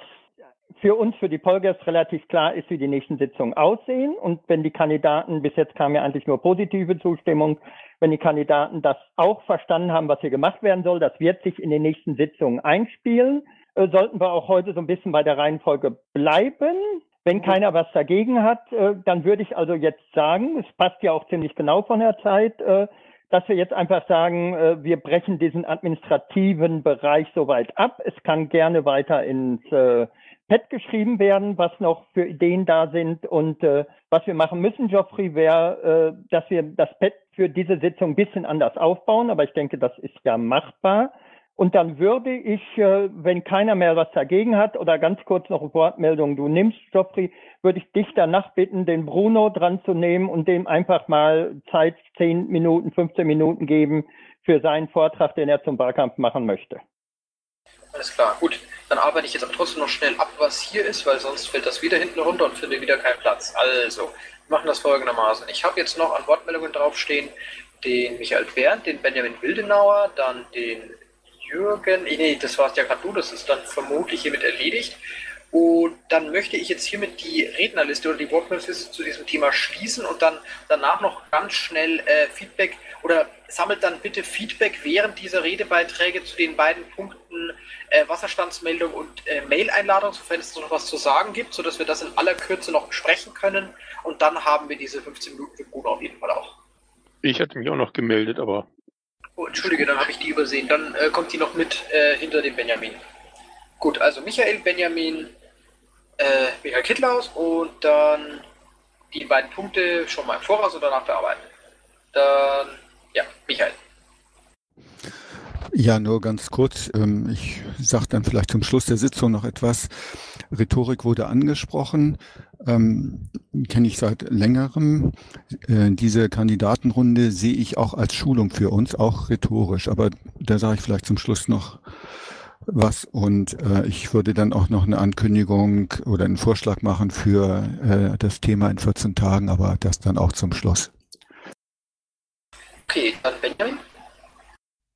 für uns, für die Polgers relativ klar ist, wie die nächsten Sitzungen aussehen. Und wenn die Kandidaten, bis jetzt kam ja eigentlich nur positive Zustimmung, wenn die Kandidaten das auch verstanden haben, was hier gemacht werden soll, das wird sich in den nächsten Sitzungen einspielen. Äh, sollten wir auch heute so ein bisschen bei der Reihenfolge bleiben. Wenn mhm. keiner was dagegen hat, äh, dann würde ich also jetzt sagen, es passt ja auch ziemlich genau von der Zeit, äh, dass wir jetzt einfach sagen, äh, wir brechen diesen administrativen Bereich soweit ab. Es kann gerne weiter ins äh, Pad geschrieben werden, was noch für Ideen da sind. Und äh, was wir machen müssen, Geoffrey, wäre, äh, dass wir das Pad für diese Sitzung ein bisschen anders aufbauen. Aber ich denke, das ist ja machbar. Und dann würde ich, äh, wenn keiner mehr was dagegen hat, oder ganz kurz noch eine Wortmeldung, du nimmst, Geoffrey, würde ich dich danach bitten, den Bruno dran zu nehmen und dem einfach mal Zeit, 10 Minuten, 15 Minuten geben für seinen Vortrag, den er zum Wahlkampf machen möchte. Alles klar, gut. Dann arbeite ich jetzt aber trotzdem noch schnell ab, was hier ist, weil sonst fällt das wieder hinten runter und finde wieder keinen Platz. Also, wir machen das folgendermaßen. Ich habe jetzt noch an Wortmeldungen draufstehen den Michael Berndt, den Benjamin Wildenauer, dann den Jürgen, nee, das warst ja gerade du, das ist dann vermutlich hiermit erledigt. Und dann möchte ich jetzt hiermit die Rednerliste oder die Wortmeldungsliste zu diesem Thema schließen und dann danach noch ganz schnell äh, Feedback oder sammelt dann bitte Feedback während dieser Redebeiträge zu den beiden Punkten äh, Wasserstandsmeldung und äh, Mail-Einladung, sofern es noch was zu sagen gibt, sodass wir das in aller Kürze noch besprechen können. Und dann haben wir diese 15 Minuten für Bruno auf jeden Fall auch. Ich hatte mich auch noch gemeldet, aber. Oh, Entschuldige, dann habe ich die übersehen. Dann äh, kommt die noch mit äh, hinter dem Benjamin. Gut, also Michael, Benjamin, äh, Michael Kittlaus und dann die beiden Punkte schon mal im Voraus oder nach der Arbeit. Dann, ja, Michael. Ja, nur ganz kurz. Ähm, ich sage dann vielleicht zum Schluss der Sitzung noch etwas. Rhetorik wurde angesprochen, ähm, kenne ich seit längerem. Äh, diese Kandidatenrunde sehe ich auch als Schulung für uns, auch rhetorisch. Aber da sage ich vielleicht zum Schluss noch was und äh, ich würde dann auch noch eine Ankündigung oder einen Vorschlag machen für äh, das Thema in 14 Tagen, aber das dann auch zum Schluss. Okay, dann Benjamin.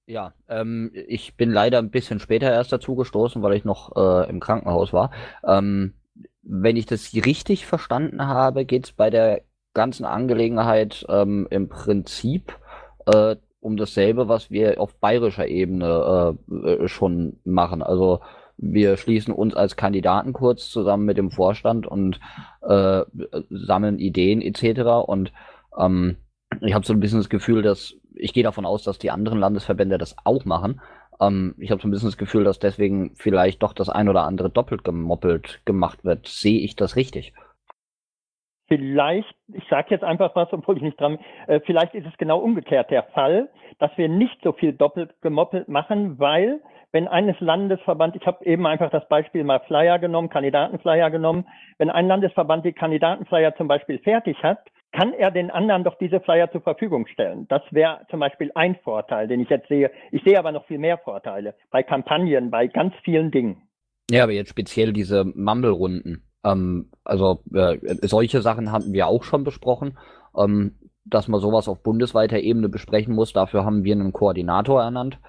Ja, ähm, ich bin leider ein bisschen später erst dazu gestoßen, weil ich noch äh, im Krankenhaus war. Ähm, wenn ich das richtig verstanden habe, geht es bei der ganzen Angelegenheit ähm, im Prinzip äh, um dasselbe, was wir auf bayerischer Ebene äh, äh, schon machen. Also wir schließen uns als Kandidaten kurz zusammen mit dem Vorstand und äh, sammeln Ideen etc. Und ähm, ich habe so ein bisschen das Gefühl, dass ich gehe davon aus, dass die anderen Landesverbände das auch machen. Ähm, ich habe so ein bisschen das Gefühl, dass deswegen vielleicht doch das ein oder andere doppelt gemoppelt gemacht wird. Sehe ich das richtig? Vielleicht, ich sage jetzt einfach was, obwohl ich nicht dran, äh, vielleicht ist es genau umgekehrt der Fall, dass wir nicht so viel doppelt gemoppelt machen, weil wenn eines Landesverband, ich habe eben einfach das Beispiel mal Flyer genommen, Kandidatenflyer genommen, wenn ein Landesverband die Kandidatenflyer zum Beispiel fertig hat, kann er den anderen doch diese Flyer zur Verfügung stellen. Das wäre zum Beispiel ein Vorteil, den ich jetzt sehe. Ich sehe aber noch viel mehr Vorteile bei Kampagnen, bei ganz vielen Dingen. Ja, aber jetzt speziell diese Mumble-Runden. Ähm, also äh, solche Sachen hatten wir auch schon besprochen, ähm, dass man sowas auf bundesweiter Ebene besprechen muss. Dafür haben wir einen Koordinator ernannt.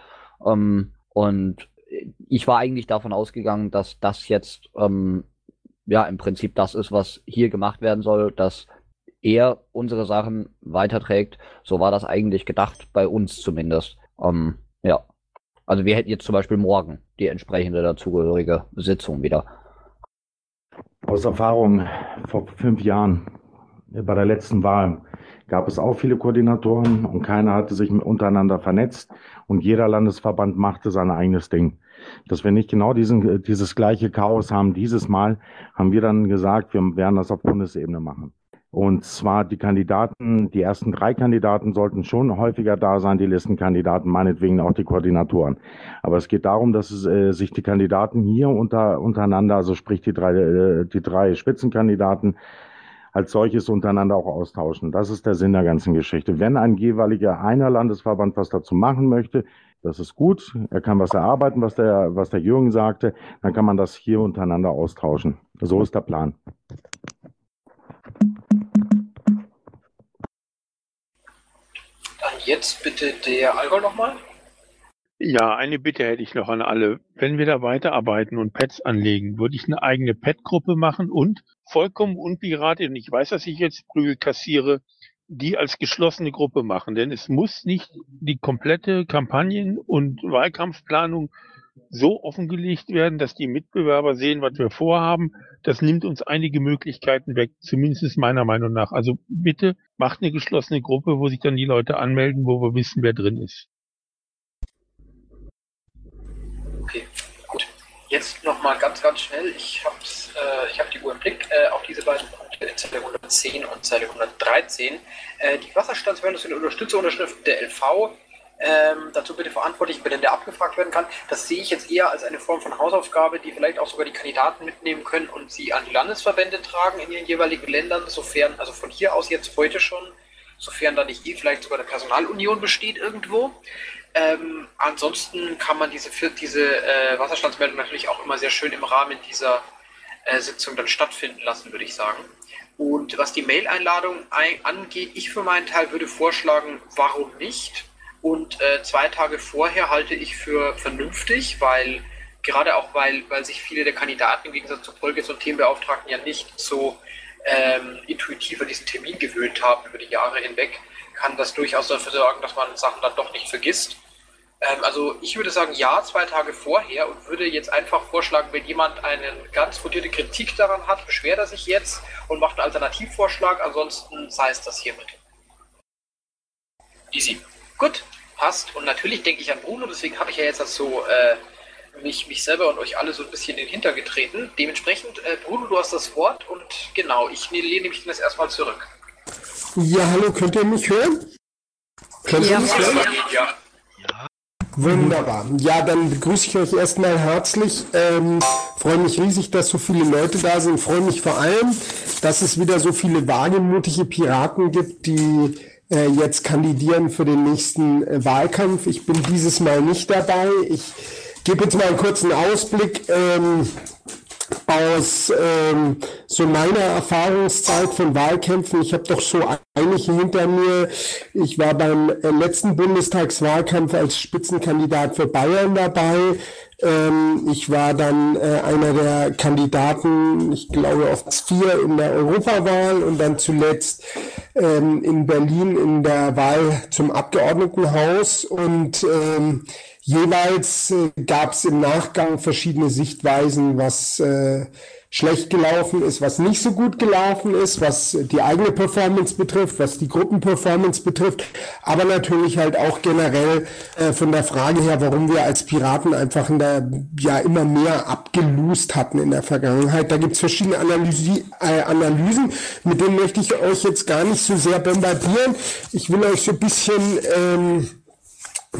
Ähm, und ich war eigentlich davon ausgegangen, dass das jetzt ähm, ja im Prinzip das ist, was hier gemacht werden soll, dass er unsere Sachen weiterträgt. So war das eigentlich gedacht, bei uns zumindest. Ähm, ja. Also wir hätten jetzt zum Beispiel morgen die entsprechende dazugehörige Sitzung wieder. Aus Erfahrung vor fünf Jahren bei der letzten Wahl gab es auch viele Koordinatoren und keiner hatte sich untereinander vernetzt und jeder Landesverband machte sein eigenes Ding. Dass wir nicht genau diesen, dieses gleiche Chaos haben dieses Mal, haben wir dann gesagt, wir werden das auf Bundesebene machen. Und zwar die Kandidaten, die ersten drei Kandidaten sollten schon häufiger da sein, die Listenkandidaten, meinetwegen auch die Koordinatoren. Aber es geht darum, dass es, äh, sich die Kandidaten hier unter, untereinander, also sprich die drei, äh, die drei Spitzenkandidaten, als solches untereinander auch austauschen. Das ist der Sinn der ganzen Geschichte. Wenn ein jeweiliger einer Landesverband was dazu machen möchte, das ist gut. Er kann was erarbeiten, was der, was der Jürgen sagte. Dann kann man das hier untereinander austauschen. So ist der Plan. Jetzt bitte der Allgäu nochmal. Ja, eine Bitte hätte ich noch an alle. Wenn wir da weiterarbeiten und Pads anlegen, würde ich eine eigene Pad-Gruppe machen und vollkommen unpiratisch, und ich weiß, dass ich jetzt Prügel kassiere, die als geschlossene Gruppe machen. Denn es muss nicht die komplette Kampagnen- und Wahlkampfplanung so offengelegt werden, dass die Mitbewerber sehen, was wir vorhaben. Das nimmt uns einige Möglichkeiten weg, zumindest meiner Meinung nach. Also bitte macht eine geschlossene Gruppe, wo sich dann die Leute anmelden, wo wir wissen, wer drin ist. Okay, gut. Jetzt nochmal ganz, ganz schnell. Ich habe äh, hab die Uhr im Blick äh, auf diese beiden Punkte in Zeile 110 und Zeile 113. Äh, die Wasserstandsmeldung sind Unterstützerunterschriften der LV. Ähm, dazu bitte verantwortlich, wenn der abgefragt werden kann. Das sehe ich jetzt eher als eine Form von Hausaufgabe, die vielleicht auch sogar die Kandidaten mitnehmen können und sie an die Landesverbände tragen in ihren jeweiligen Ländern, sofern, also von hier aus jetzt heute schon, sofern da nicht eh vielleicht sogar eine Personalunion besteht irgendwo. Ähm, ansonsten kann man diese, diese äh, Wasserstandsmeldung natürlich auch immer sehr schön im Rahmen dieser äh, Sitzung dann stattfinden lassen, würde ich sagen. Und was die Mail-Einladung angeht, ich für meinen Teil würde vorschlagen, warum nicht? Und äh, zwei Tage vorher halte ich für vernünftig, weil gerade auch weil, weil sich viele der Kandidaten im Gegensatz zu Polges und Themenbeauftragten ja nicht so ähm, intuitiv an diesen Termin gewöhnt haben über die Jahre hinweg, kann das durchaus dafür sorgen, dass man Sachen dann doch nicht vergisst. Ähm, also ich würde sagen, ja, zwei Tage vorher und würde jetzt einfach vorschlagen, wenn jemand eine ganz fundierte Kritik daran hat, beschwert er sich jetzt und macht einen Alternativvorschlag, ansonsten sei es das hiermit. Easy. Gut, passt. Und natürlich denke ich an Bruno, deswegen habe ich ja jetzt das so äh, mich, mich selber und euch alle so ein bisschen in den Hinter getreten. Dementsprechend, äh, Bruno, du hast das Wort und genau, ich lehne mich das erstmal zurück. Ja, hallo, könnt ihr mich hören? Könnt ihr mich hören? Ja. Wunderbar. Ja, dann begrüße ich euch erstmal herzlich. Ähm, freue mich riesig, dass so viele Leute da sind. Freue mich vor allem, dass es wieder so viele wagemutige Piraten gibt, die äh, jetzt kandidieren für den nächsten äh, Wahlkampf. Ich bin dieses Mal nicht dabei. Ich gebe jetzt mal einen kurzen Ausblick. Ähm, aus ähm, so meiner Erfahrungszeit von Wahlkämpfen. Ich habe doch so einige hinter mir. Ich war beim äh, letzten Bundestagswahlkampf als Spitzenkandidat für Bayern dabei. Ähm, ich war dann äh, einer der Kandidaten, ich glaube, auf vier in der Europawahl und dann zuletzt ähm, in Berlin in der Wahl zum Abgeordnetenhaus. Und ähm, Jeweils äh, gab es im Nachgang verschiedene Sichtweisen, was äh, schlecht gelaufen ist, was nicht so gut gelaufen ist, was die eigene Performance betrifft, was die Gruppenperformance betrifft, aber natürlich halt auch generell äh, von der Frage her, warum wir als Piraten einfach in der, ja immer mehr abgelust hatten in der Vergangenheit. Da gibt es verschiedene Analysi äh, Analysen, mit denen möchte ich euch jetzt gar nicht so sehr bombardieren. Ich will euch so ein bisschen ähm,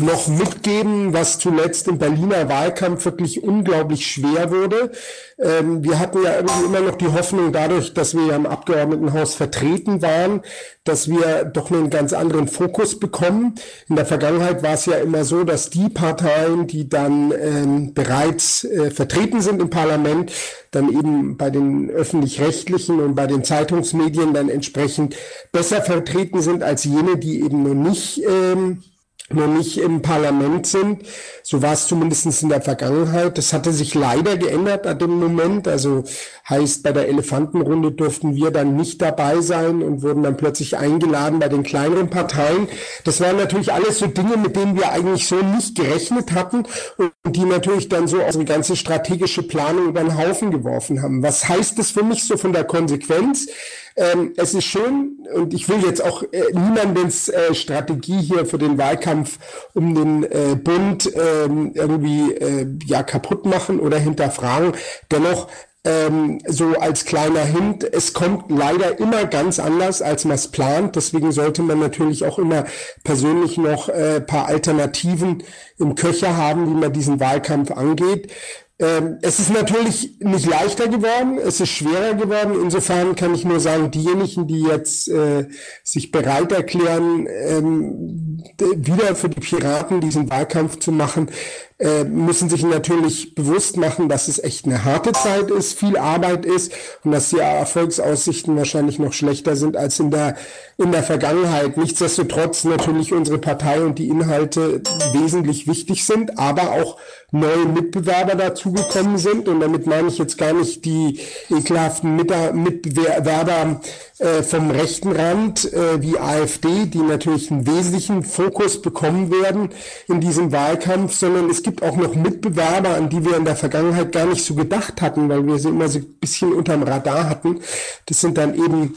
noch mitgeben, was zuletzt im Berliner Wahlkampf wirklich unglaublich schwer wurde. Ähm, wir hatten ja irgendwie immer noch die Hoffnung dadurch, dass wir ja im Abgeordnetenhaus vertreten waren, dass wir doch einen ganz anderen Fokus bekommen. In der Vergangenheit war es ja immer so, dass die Parteien, die dann ähm, bereits äh, vertreten sind im Parlament, dann eben bei den öffentlich-rechtlichen und bei den Zeitungsmedien dann entsprechend besser vertreten sind als jene, die eben noch nicht ähm, noch nicht im Parlament sind. So war es zumindest in der Vergangenheit. Das hatte sich leider geändert an dem Moment. Also heißt, bei der Elefantenrunde durften wir dann nicht dabei sein und wurden dann plötzlich eingeladen bei den kleineren Parteien. Das waren natürlich alles so Dinge, mit denen wir eigentlich so nicht gerechnet hatten und die natürlich dann so unsere ganze strategische Planung über den Haufen geworfen haben. Was heißt das für mich so von der Konsequenz? Ähm, es ist schön und ich will jetzt auch äh, niemandens äh, Strategie hier für den Wahlkampf um den äh, Bund ähm, irgendwie äh, ja kaputt machen oder hinterfragen. Dennoch ähm, so als kleiner Hint, es kommt leider immer ganz anders, als man es plant. Deswegen sollte man natürlich auch immer persönlich noch äh, paar Alternativen im Köcher haben, wie man diesen Wahlkampf angeht. Ähm, es ist natürlich nicht leichter geworden, es ist schwerer geworden. Insofern kann ich nur sagen, diejenigen, die jetzt äh, sich bereit erklären, ähm, wieder für die Piraten diesen Wahlkampf zu machen, äh, müssen sich natürlich bewusst machen, dass es echt eine harte Zeit ist, viel Arbeit ist und dass die Erfolgsaussichten wahrscheinlich noch schlechter sind als in der, in der Vergangenheit. Nichtsdestotrotz natürlich unsere Partei und die Inhalte wesentlich wichtig sind, aber auch neue Mitbewerber dazugekommen sind. Und damit meine ich jetzt gar nicht die ekelhaften Mitbewerber äh, vom rechten Rand äh, wie AfD, die natürlich einen wesentlichen Fokus bekommen werden in diesem Wahlkampf, sondern es gibt auch noch Mitbewerber, an die wir in der Vergangenheit gar nicht so gedacht hatten, weil wir sie immer so ein bisschen unterm Radar hatten. Das sind dann eben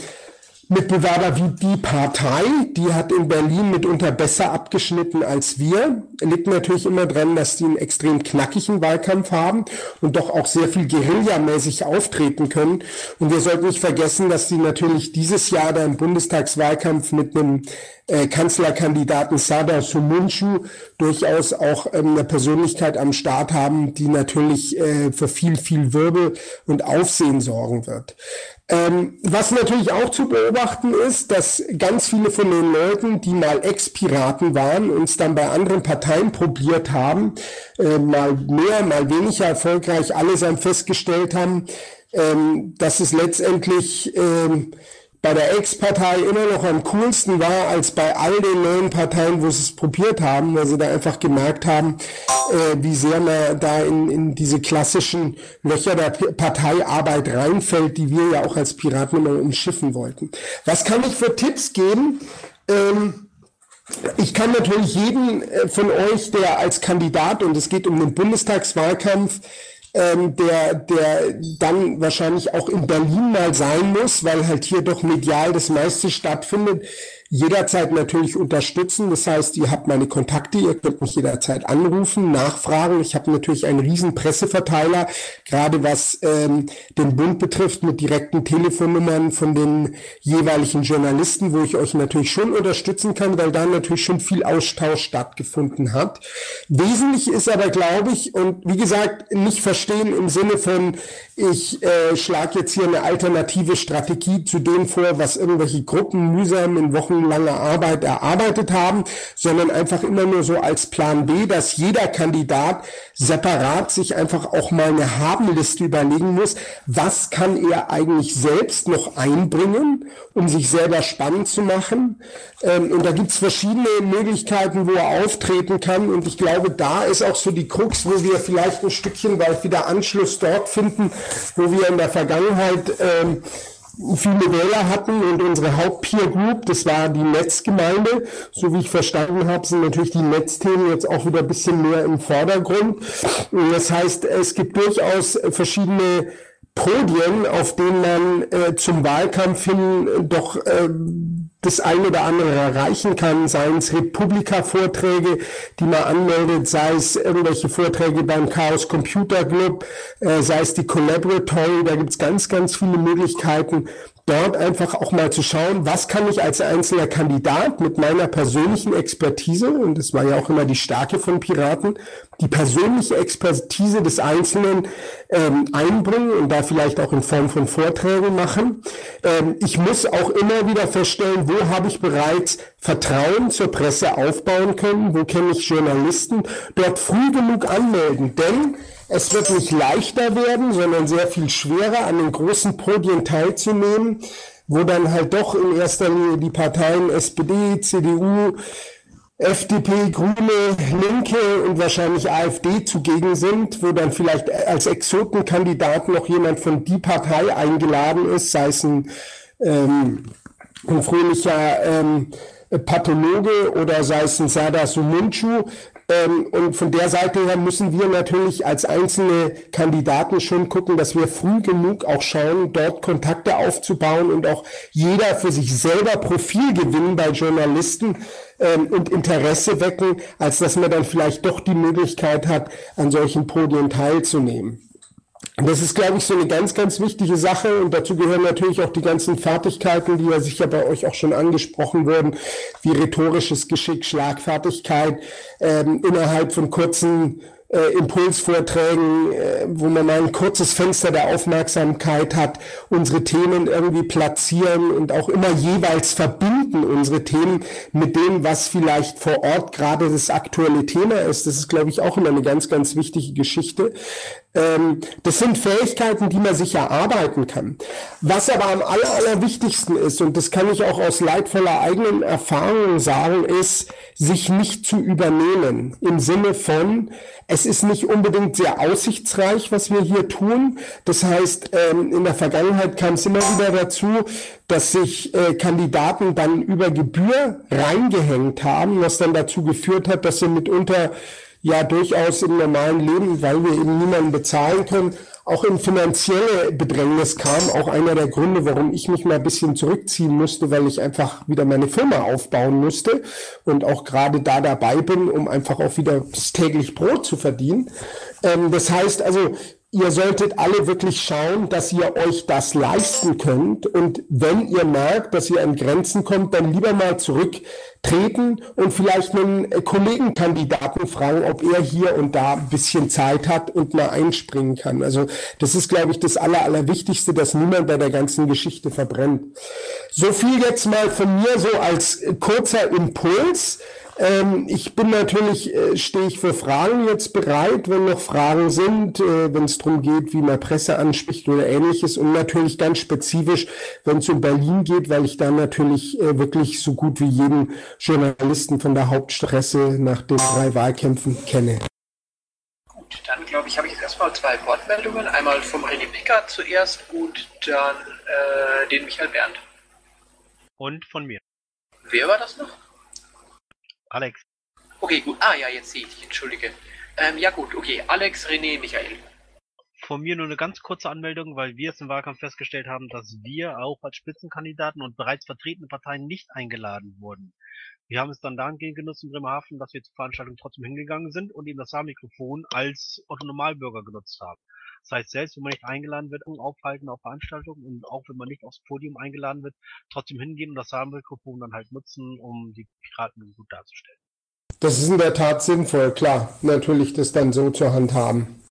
Mitbewerber wie die Partei, die hat in Berlin mitunter besser abgeschnitten als wir. Liegt natürlich immer dran, dass die einen extrem knackigen Wahlkampf haben und doch auch sehr viel guerillamäßig auftreten können. Und wir sollten nicht vergessen, dass die natürlich dieses Jahr da im Bundestagswahlkampf mit einem äh, Kanzlerkandidaten Sada Sumunchu durchaus auch ähm, eine Persönlichkeit am Start haben, die natürlich äh, für viel, viel Wirbel und Aufsehen sorgen wird. Ähm, was natürlich auch zu beobachten ist, dass ganz viele von den Leuten, die mal Ex-Piraten waren, uns dann bei anderen Parteien probiert haben, äh, mal mehr, mal weniger erfolgreich, allesamt festgestellt haben, ähm, dass es letztendlich ähm, bei der Ex-Partei immer noch am coolsten war als bei all den neuen Parteien, wo sie es probiert haben, weil sie da einfach gemerkt haben, äh, wie sehr man da in, in diese klassischen Löcher der Parteiarbeit reinfällt, die wir ja auch als Piraten immer umschiffen wollten. Was kann ich für Tipps geben? Ähm, ich kann natürlich jeden äh, von euch, der als Kandidat, und es geht um den Bundestagswahlkampf, ähm, der, der dann wahrscheinlich auch in Berlin mal sein muss, weil halt hier doch medial das meiste stattfindet jederzeit natürlich unterstützen. Das heißt, ihr habt meine Kontakte, ihr könnt mich jederzeit anrufen, nachfragen. Ich habe natürlich einen riesen Presseverteiler, gerade was ähm, den Bund betrifft, mit direkten Telefonnummern von den jeweiligen Journalisten, wo ich euch natürlich schon unterstützen kann, weil da natürlich schon viel Austausch stattgefunden hat. Wesentlich ist aber, glaube ich, und wie gesagt, nicht verstehen im Sinne von, ich äh, schlage jetzt hier eine alternative Strategie zu dem vor, was irgendwelche Gruppen mühsam in wochenlanger Arbeit erarbeitet haben, sondern einfach immer nur so als Plan B, dass jeder Kandidat separat sich einfach auch mal eine Habenliste überlegen muss, was kann er eigentlich selbst noch einbringen, um sich selber spannend zu machen. Ähm, und da gibt's verschiedene Möglichkeiten, wo er auftreten kann. Und ich glaube, da ist auch so die Krux, wo wir vielleicht ein Stückchen weit wieder Anschluss dort finden, wo wir in der Vergangenheit ähm, viele Wähler hatten und unsere Hauptpeer Group, das war die Netzgemeinde. So wie ich verstanden habe, sind natürlich die Netzthemen jetzt auch wieder ein bisschen mehr im Vordergrund. Das heißt, es gibt durchaus verschiedene Podien, auf denen man äh, zum Wahlkampf hin doch äh, das eine oder andere erreichen kann, seien es Republika-Vorträge, die man anmeldet, sei es irgendwelche Vorträge beim Chaos Computer Club, äh, sei es die Collaboratory, da gibt's ganz, ganz viele Möglichkeiten, dort einfach auch mal zu schauen, was kann ich als einzelner Kandidat mit meiner persönlichen Expertise, und das war ja auch immer die Stärke von Piraten, die persönliche Expertise des Einzelnen ähm, einbringen und da vielleicht auch in Form von Vorträgen machen. Ähm, ich muss auch immer wieder feststellen, wo habe ich bereits Vertrauen zur Presse aufbauen können, wo kenne ich Journalisten, dort früh genug anmelden, denn es wird nicht leichter werden, sondern sehr viel schwerer, an den großen Podien teilzunehmen, wo dann halt doch in erster Linie die Parteien SPD, CDU, FDP, Grüne, Linke und wahrscheinlich AfD zugegen sind, wo dann vielleicht als Exotenkandidat noch jemand von die Partei eingeladen ist, sei es ein, ähm, ein fröhlicher ähm, Pathologe oder sei es ein Sada Sumunchu, und von der Seite her müssen wir natürlich als einzelne Kandidaten schon gucken, dass wir früh genug auch schauen, dort Kontakte aufzubauen und auch jeder für sich selber Profil gewinnen bei Journalisten ähm, und Interesse wecken, als dass man dann vielleicht doch die Möglichkeit hat, an solchen Podien teilzunehmen. Das ist, glaube ich, so eine ganz, ganz wichtige Sache und dazu gehören natürlich auch die ganzen Fertigkeiten, die ja sicher bei euch auch schon angesprochen wurden, wie rhetorisches Geschick, Schlagfertigkeit, ähm, innerhalb von kurzen äh, Impulsvorträgen, äh, wo man mal ein kurzes Fenster der Aufmerksamkeit hat, unsere Themen irgendwie platzieren und auch immer jeweils verbinden unsere Themen mit dem, was vielleicht vor Ort gerade das aktuelle Thema ist. Das ist, glaube ich, auch immer eine ganz, ganz wichtige Geschichte. Ähm, das sind Fähigkeiten, die man sich erarbeiten kann. Was aber am aller, allerwichtigsten ist, und das kann ich auch aus leidvoller eigenen Erfahrung sagen, ist, sich nicht zu übernehmen. Im Sinne von, es ist nicht unbedingt sehr aussichtsreich, was wir hier tun. Das heißt, ähm, in der Vergangenheit kam es immer wieder dazu, dass sich äh, Kandidaten dann über Gebühr reingehängt haben, was dann dazu geführt hat, dass sie mitunter ja durchaus im normalen Leben, weil wir eben niemanden bezahlen können, auch in finanzielle Bedrängnis kam. Auch einer der Gründe, warum ich mich mal ein bisschen zurückziehen musste, weil ich einfach wieder meine Firma aufbauen musste und auch gerade da dabei bin, um einfach auch wieder täglich Brot zu verdienen. Ähm, das heißt also, ihr solltet alle wirklich schauen, dass ihr euch das leisten könnt. Und wenn ihr merkt, dass ihr an Grenzen kommt, dann lieber mal zurücktreten und vielleicht einen Kollegenkandidaten fragen, ob er hier und da ein bisschen Zeit hat und mal einspringen kann. Also das ist, glaube ich, das Aller, Allerwichtigste, dass niemand bei der ganzen Geschichte verbrennt. So viel jetzt mal von mir so als kurzer Impuls. Ähm, ich bin natürlich, äh, stehe ich für Fragen jetzt bereit, wenn noch Fragen sind, äh, wenn es darum geht, wie man Presse anspricht oder ähnliches und natürlich ganz spezifisch, wenn es um Berlin geht, weil ich da natürlich äh, wirklich so gut wie jeden Journalisten von der Hauptstresse nach den drei Wahlkämpfen kenne. Gut, dann glaube ich, habe ich jetzt erstmal zwei Wortmeldungen. Einmal vom René Picker zuerst und dann äh, den Michael Bernd. Und von mir. Wer war das noch? Alex. Okay, gut. Ah ja, jetzt sehe ich dich, entschuldige. Ähm, ja gut, okay. Alex, René, Michael. Von mir nur eine ganz kurze Anmeldung, weil wir es im Wahlkampf festgestellt haben, dass wir auch als Spitzenkandidaten und bereits vertretene Parteien nicht eingeladen wurden. Wir haben es dann dahingehend genutzt in Bremerhaven, dass wir zur Veranstaltung trotzdem hingegangen sind und eben das Saarmikrofon als Otto Normalbürger genutzt haben. Das heißt, selbst wenn man nicht eingeladen wird, aufhalten auf Veranstaltungen und auch wenn man nicht aufs Podium eingeladen wird, trotzdem hingehen und das Saarmikrofon dann halt nutzen, um die Piraten gut darzustellen. Das ist in der Tat sinnvoll, klar, natürlich das dann so zur Hand haben.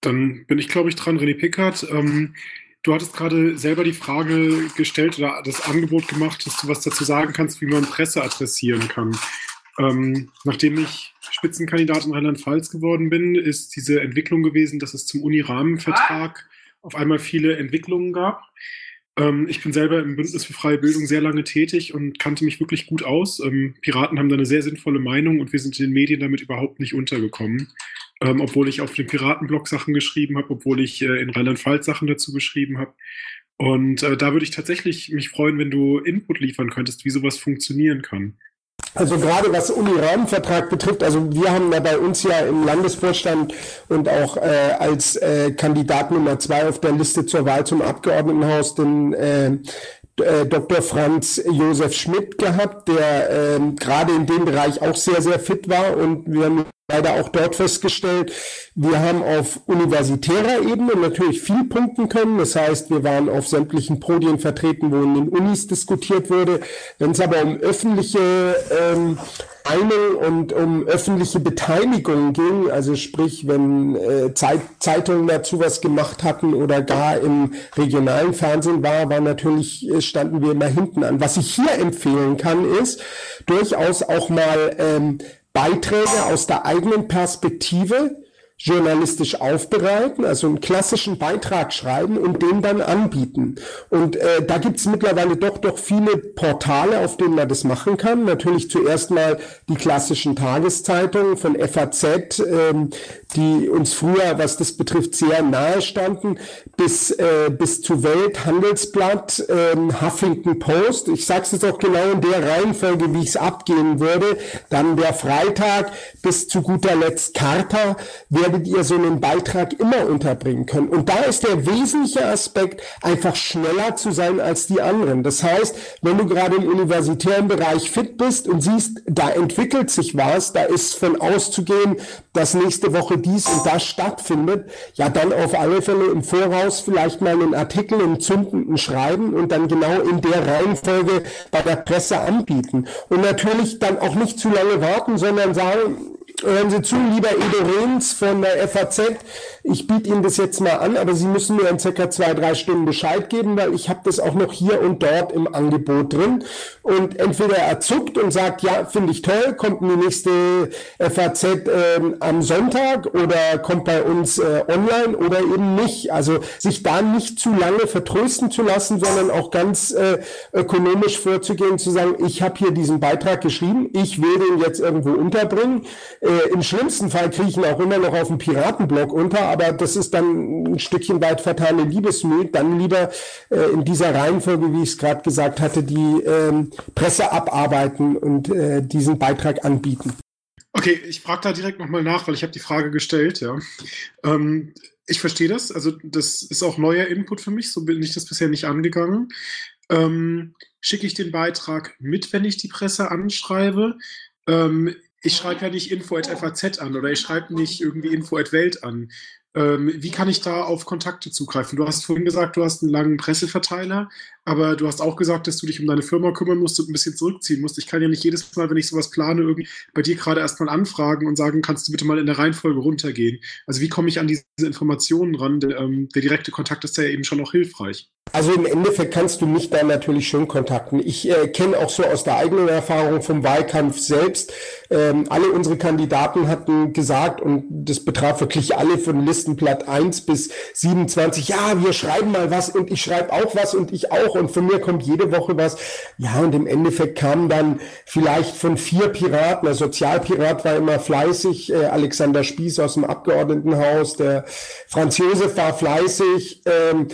Dann bin ich, glaube ich, dran, René Pickert. Ähm, du hattest gerade selber die Frage gestellt oder das Angebot gemacht, dass du was dazu sagen kannst, wie man Presse adressieren kann. Ähm, nachdem ich Spitzenkandidat in Rheinland-Pfalz geworden bin, ist diese Entwicklung gewesen, dass es zum Uni-Rahmenvertrag auf einmal viele Entwicklungen gab. Ähm, ich bin selber im Bündnis für freie Bildung sehr lange tätig und kannte mich wirklich gut aus. Ähm, Piraten haben da eine sehr sinnvolle Meinung und wir sind in den Medien damit überhaupt nicht untergekommen. Ähm, obwohl ich auf dem Piratenblog Sachen geschrieben habe, obwohl ich äh, in Rheinland-Pfalz Sachen dazu geschrieben habe. Und äh, da würde ich tatsächlich mich freuen, wenn du Input liefern könntest, wie sowas funktionieren kann. Also gerade was Uni-Rahmenvertrag betrifft, also wir haben ja bei uns ja im Landesvorstand und auch äh, als äh, Kandidat Nummer zwei auf der Liste zur Wahl zum Abgeordnetenhaus den äh, äh, Dr. Franz Josef Schmidt gehabt, der ähm, gerade in dem Bereich auch sehr, sehr fit war und wir haben leider auch dort festgestellt, wir haben auf universitärer Ebene natürlich viel punkten können. Das heißt, wir waren auf sämtlichen Podien vertreten, wo in den Unis diskutiert wurde. Wenn es aber um öffentliche ähm, Meinung und um öffentliche Beteiligung ging, also sprich, wenn äh, Zeit, Zeitungen dazu was gemacht hatten oder gar im regionalen Fernsehen war, war natürlich, äh, standen wir immer hinten an. Was ich hier empfehlen kann, ist durchaus auch mal ähm, Beiträge aus der eigenen Perspektive journalistisch aufbereiten, also einen klassischen Beitrag schreiben und den dann anbieten. Und äh, da gibt's mittlerweile doch doch viele Portale, auf denen man das machen kann. Natürlich zuerst mal die klassischen Tageszeitungen von FAZ, ähm, die uns früher, was das betrifft, sehr nahe standen, bis, äh, bis zu Welt, Handelsblatt, ähm, Huffington Post. Ich sage es jetzt auch genau in der Reihenfolge, wie ich es abgehen würde. Dann der Freitag bis zu guter Letzt Carta. Wer werdet ihr so einen Beitrag immer unterbringen können. Und da ist der wesentliche Aspekt, einfach schneller zu sein als die anderen. Das heißt, wenn du gerade im universitären Bereich fit bist und siehst, da entwickelt sich was, da ist von auszugehen, dass nächste Woche dies und das stattfindet, ja dann auf alle Fälle im Voraus vielleicht mal einen Artikel im zündenden schreiben und dann genau in der Reihenfolge bei der Presse anbieten. Und natürlich dann auch nicht zu lange warten, sondern sagen, Hören Sie zu, lieber Edo Rehns von der FAZ. Ich biete Ihnen das jetzt mal an, aber Sie müssen mir in circa zwei, drei Stunden Bescheid geben, weil ich habe das auch noch hier und dort im Angebot drin. Und entweder er zuckt und sagt, ja, finde ich toll, kommt in die nächste FAZ äh, am Sonntag oder kommt bei uns äh, online oder eben nicht. Also sich da nicht zu lange vertrösten zu lassen, sondern auch ganz äh, ökonomisch vorzugehen, zu sagen, ich habe hier diesen Beitrag geschrieben, ich will den jetzt irgendwo unterbringen. Im schlimmsten Fall ihn auch immer noch auf dem Piratenblog unter, aber das ist dann ein Stückchen weit fatale Liebesmüh. Dann lieber äh, in dieser Reihenfolge, wie ich es gerade gesagt hatte, die ähm, Presse abarbeiten und äh, diesen Beitrag anbieten. Okay, ich frage da direkt nochmal nach, weil ich habe die Frage gestellt, ja. Ähm, ich verstehe das, also das ist auch neuer Input für mich, so bin ich das bisher nicht angegangen. Ähm, Schicke ich den Beitrag mit, wenn ich die Presse anschreibe? Ähm, ich schreibe ja nicht info.faz an oder ich schreibe nicht irgendwie info.welt an. Ähm, wie kann ich da auf Kontakte zugreifen? Du hast vorhin gesagt, du hast einen langen Presseverteiler, aber du hast auch gesagt, dass du dich um deine Firma kümmern musst und ein bisschen zurückziehen musst. Ich kann ja nicht jedes Mal, wenn ich sowas plane, irgendwie bei dir gerade erstmal anfragen und sagen, kannst du bitte mal in der Reihenfolge runtergehen? Also wie komme ich an diese Informationen ran? Der, ähm, der direkte Kontakt ist ja eben schon auch hilfreich. Also im Endeffekt kannst du mich da natürlich schon kontakten. Ich äh, kenne auch so aus der eigenen Erfahrung vom Wahlkampf selbst, ähm, alle unsere Kandidaten hatten gesagt, und das betraf wirklich alle von Listenblatt 1 bis 27, ja, wir schreiben mal was und ich schreibe auch was und ich auch und von mir kommt jede Woche was. Ja, und im Endeffekt kamen dann vielleicht von vier Piraten, der Sozialpirat war immer fleißig, äh, Alexander Spieß aus dem Abgeordnetenhaus, der Franz Josef war fleißig, ähm,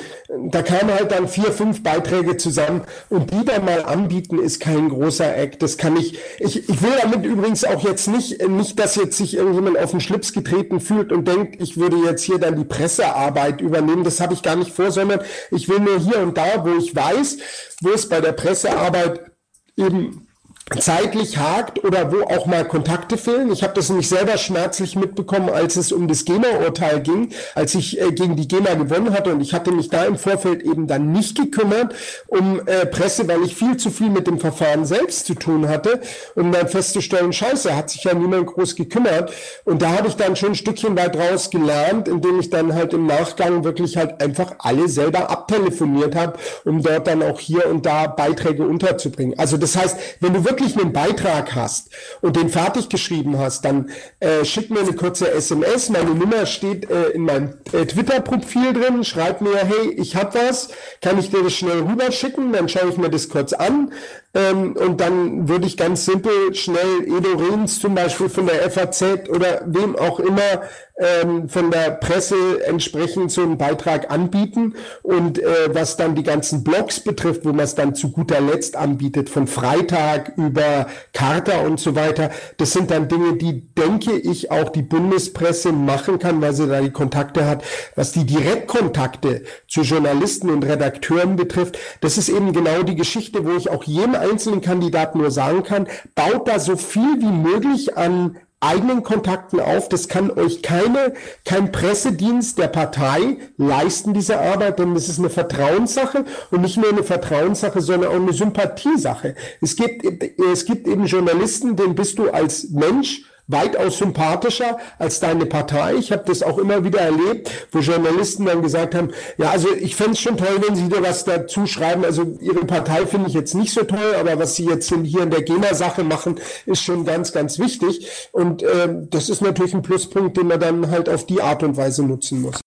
da kamen halt dann vier, fünf Beiträge zusammen und die dann mal anbieten, ist kein großer Eck. Das kann ich, ich, ich will damit übrigens auch jetzt nicht, nicht, dass jetzt sich irgendjemand auf den Schlips getreten fühlt und denkt, ich würde jetzt hier dann die Pressearbeit übernehmen. Das habe ich gar nicht vor, sondern ich will nur hier und da, wo ich weiß, wo es bei der Pressearbeit eben zeitlich hakt oder wo auch mal Kontakte fehlen. Ich habe das nämlich selber schmerzlich mitbekommen, als es um das GEMA-Urteil ging, als ich äh, gegen die GEMA gewonnen hatte und ich hatte mich da im Vorfeld eben dann nicht gekümmert um äh, Presse, weil ich viel zu viel mit dem Verfahren selbst zu tun hatte, um dann festzustellen, scheiße, hat sich ja niemand groß gekümmert und da habe ich dann schon ein Stückchen weit raus gelernt, indem ich dann halt im Nachgang wirklich halt einfach alle selber abtelefoniert habe, um dort dann auch hier und da Beiträge unterzubringen. Also das heißt, wenn du wirklich wirklich einen Beitrag hast und den fertig geschrieben hast, dann äh, schick mir eine kurze SMS. Meine Nummer steht äh, in meinem äh, Twitter-Profil drin. Schreib mir, hey, ich hab was, kann ich dir das schnell rüberschicken? Dann schaue ich mir das kurz an. Ähm, und dann würde ich ganz simpel schnell Edo Rehns zum Beispiel von der FAZ oder wem auch immer ähm, von der Presse entsprechend so einen Beitrag anbieten. Und äh, was dann die ganzen Blogs betrifft, wo man es dann zu guter Letzt anbietet, von Freitag über Charta und so weiter, das sind dann Dinge, die, denke ich, auch die Bundespresse machen kann, weil sie da die Kontakte hat. Was die Direktkontakte zu Journalisten und Redakteuren betrifft, das ist eben genau die Geschichte, wo ich auch jedem einzelnen Kandidaten nur sagen kann, baut da so viel wie möglich an eigenen Kontakten auf. Das kann euch keine, kein Pressedienst der Partei leisten, diese Arbeit, denn das ist eine Vertrauenssache und nicht nur eine Vertrauenssache, sondern auch eine Sympathiesache. Es gibt, es gibt eben Journalisten, denen bist du als Mensch weitaus sympathischer als deine Partei. Ich habe das auch immer wieder erlebt, wo Journalisten dann gesagt haben, ja, also ich fände es schon toll, wenn Sie da was dazu schreiben. Also Ihre Partei finde ich jetzt nicht so toll, aber was Sie jetzt hier in der GEMA-Sache machen, ist schon ganz, ganz wichtig. Und äh, das ist natürlich ein Pluspunkt, den man dann halt auf die Art und Weise nutzen muss.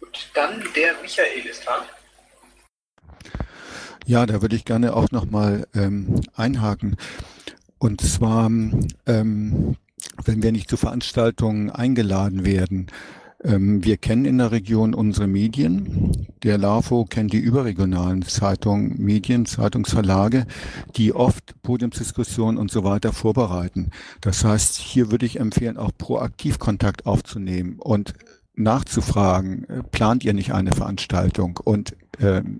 Gut, dann der Michael ist dran. Ja, da würde ich gerne auch nochmal ähm, einhaken. Und zwar, ähm, wenn wir nicht zu Veranstaltungen eingeladen werden, ähm, wir kennen in der Region unsere Medien. Der LAFO kennt die überregionalen Zeitungen, Medien, Zeitungsverlage, die oft Podiumsdiskussionen und so weiter vorbereiten. Das heißt, hier würde ich empfehlen, auch proaktiv Kontakt aufzunehmen und nachzufragen, äh, plant ihr nicht eine Veranstaltung? Und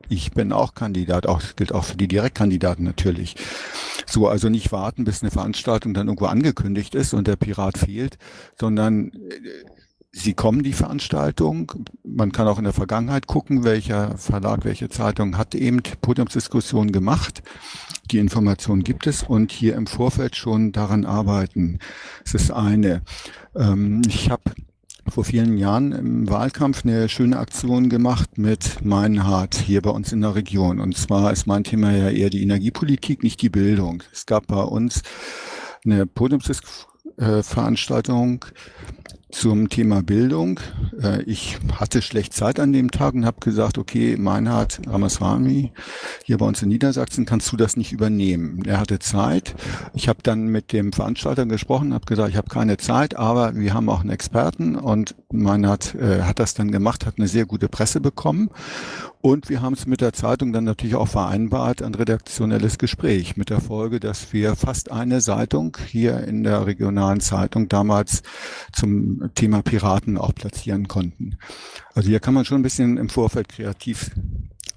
ich bin auch Kandidat, auch gilt auch für die Direktkandidaten natürlich. So, also nicht warten, bis eine Veranstaltung dann irgendwo angekündigt ist und der Pirat fehlt, sondern äh, Sie kommen die Veranstaltung. Man kann auch in der Vergangenheit gucken, welcher Verlag, welche Zeitung hat eben Podiumsdiskussionen gemacht. Die Information gibt es und hier im Vorfeld schon daran arbeiten. Das ist eine. Ähm, ich habe vor vielen Jahren im Wahlkampf eine schöne Aktion gemacht mit Meinhard hier bei uns in der Region. Und zwar ist mein Thema ja eher die Energiepolitik, nicht die Bildung. Es gab bei uns eine Podiumsveranstaltung zum Thema Bildung. Äh, ich hatte schlecht Zeit an dem Tag und habe gesagt, okay, Meinhard Ramaswamy, hier bei uns in Niedersachsen, kannst du das nicht übernehmen? Er hatte Zeit. Ich habe dann mit dem Veranstalter gesprochen, habe gesagt, ich habe keine Zeit, aber wir haben auch einen Experten und Meinhard äh, hat das dann gemacht, hat eine sehr gute Presse bekommen und wir haben es mit der Zeitung dann natürlich auch vereinbart, ein redaktionelles Gespräch mit der Folge, dass wir fast eine Zeitung hier in der regionalen Zeitung damals zum Thema Piraten auch platzieren konnten. Also hier kann man schon ein bisschen im Vorfeld kreativ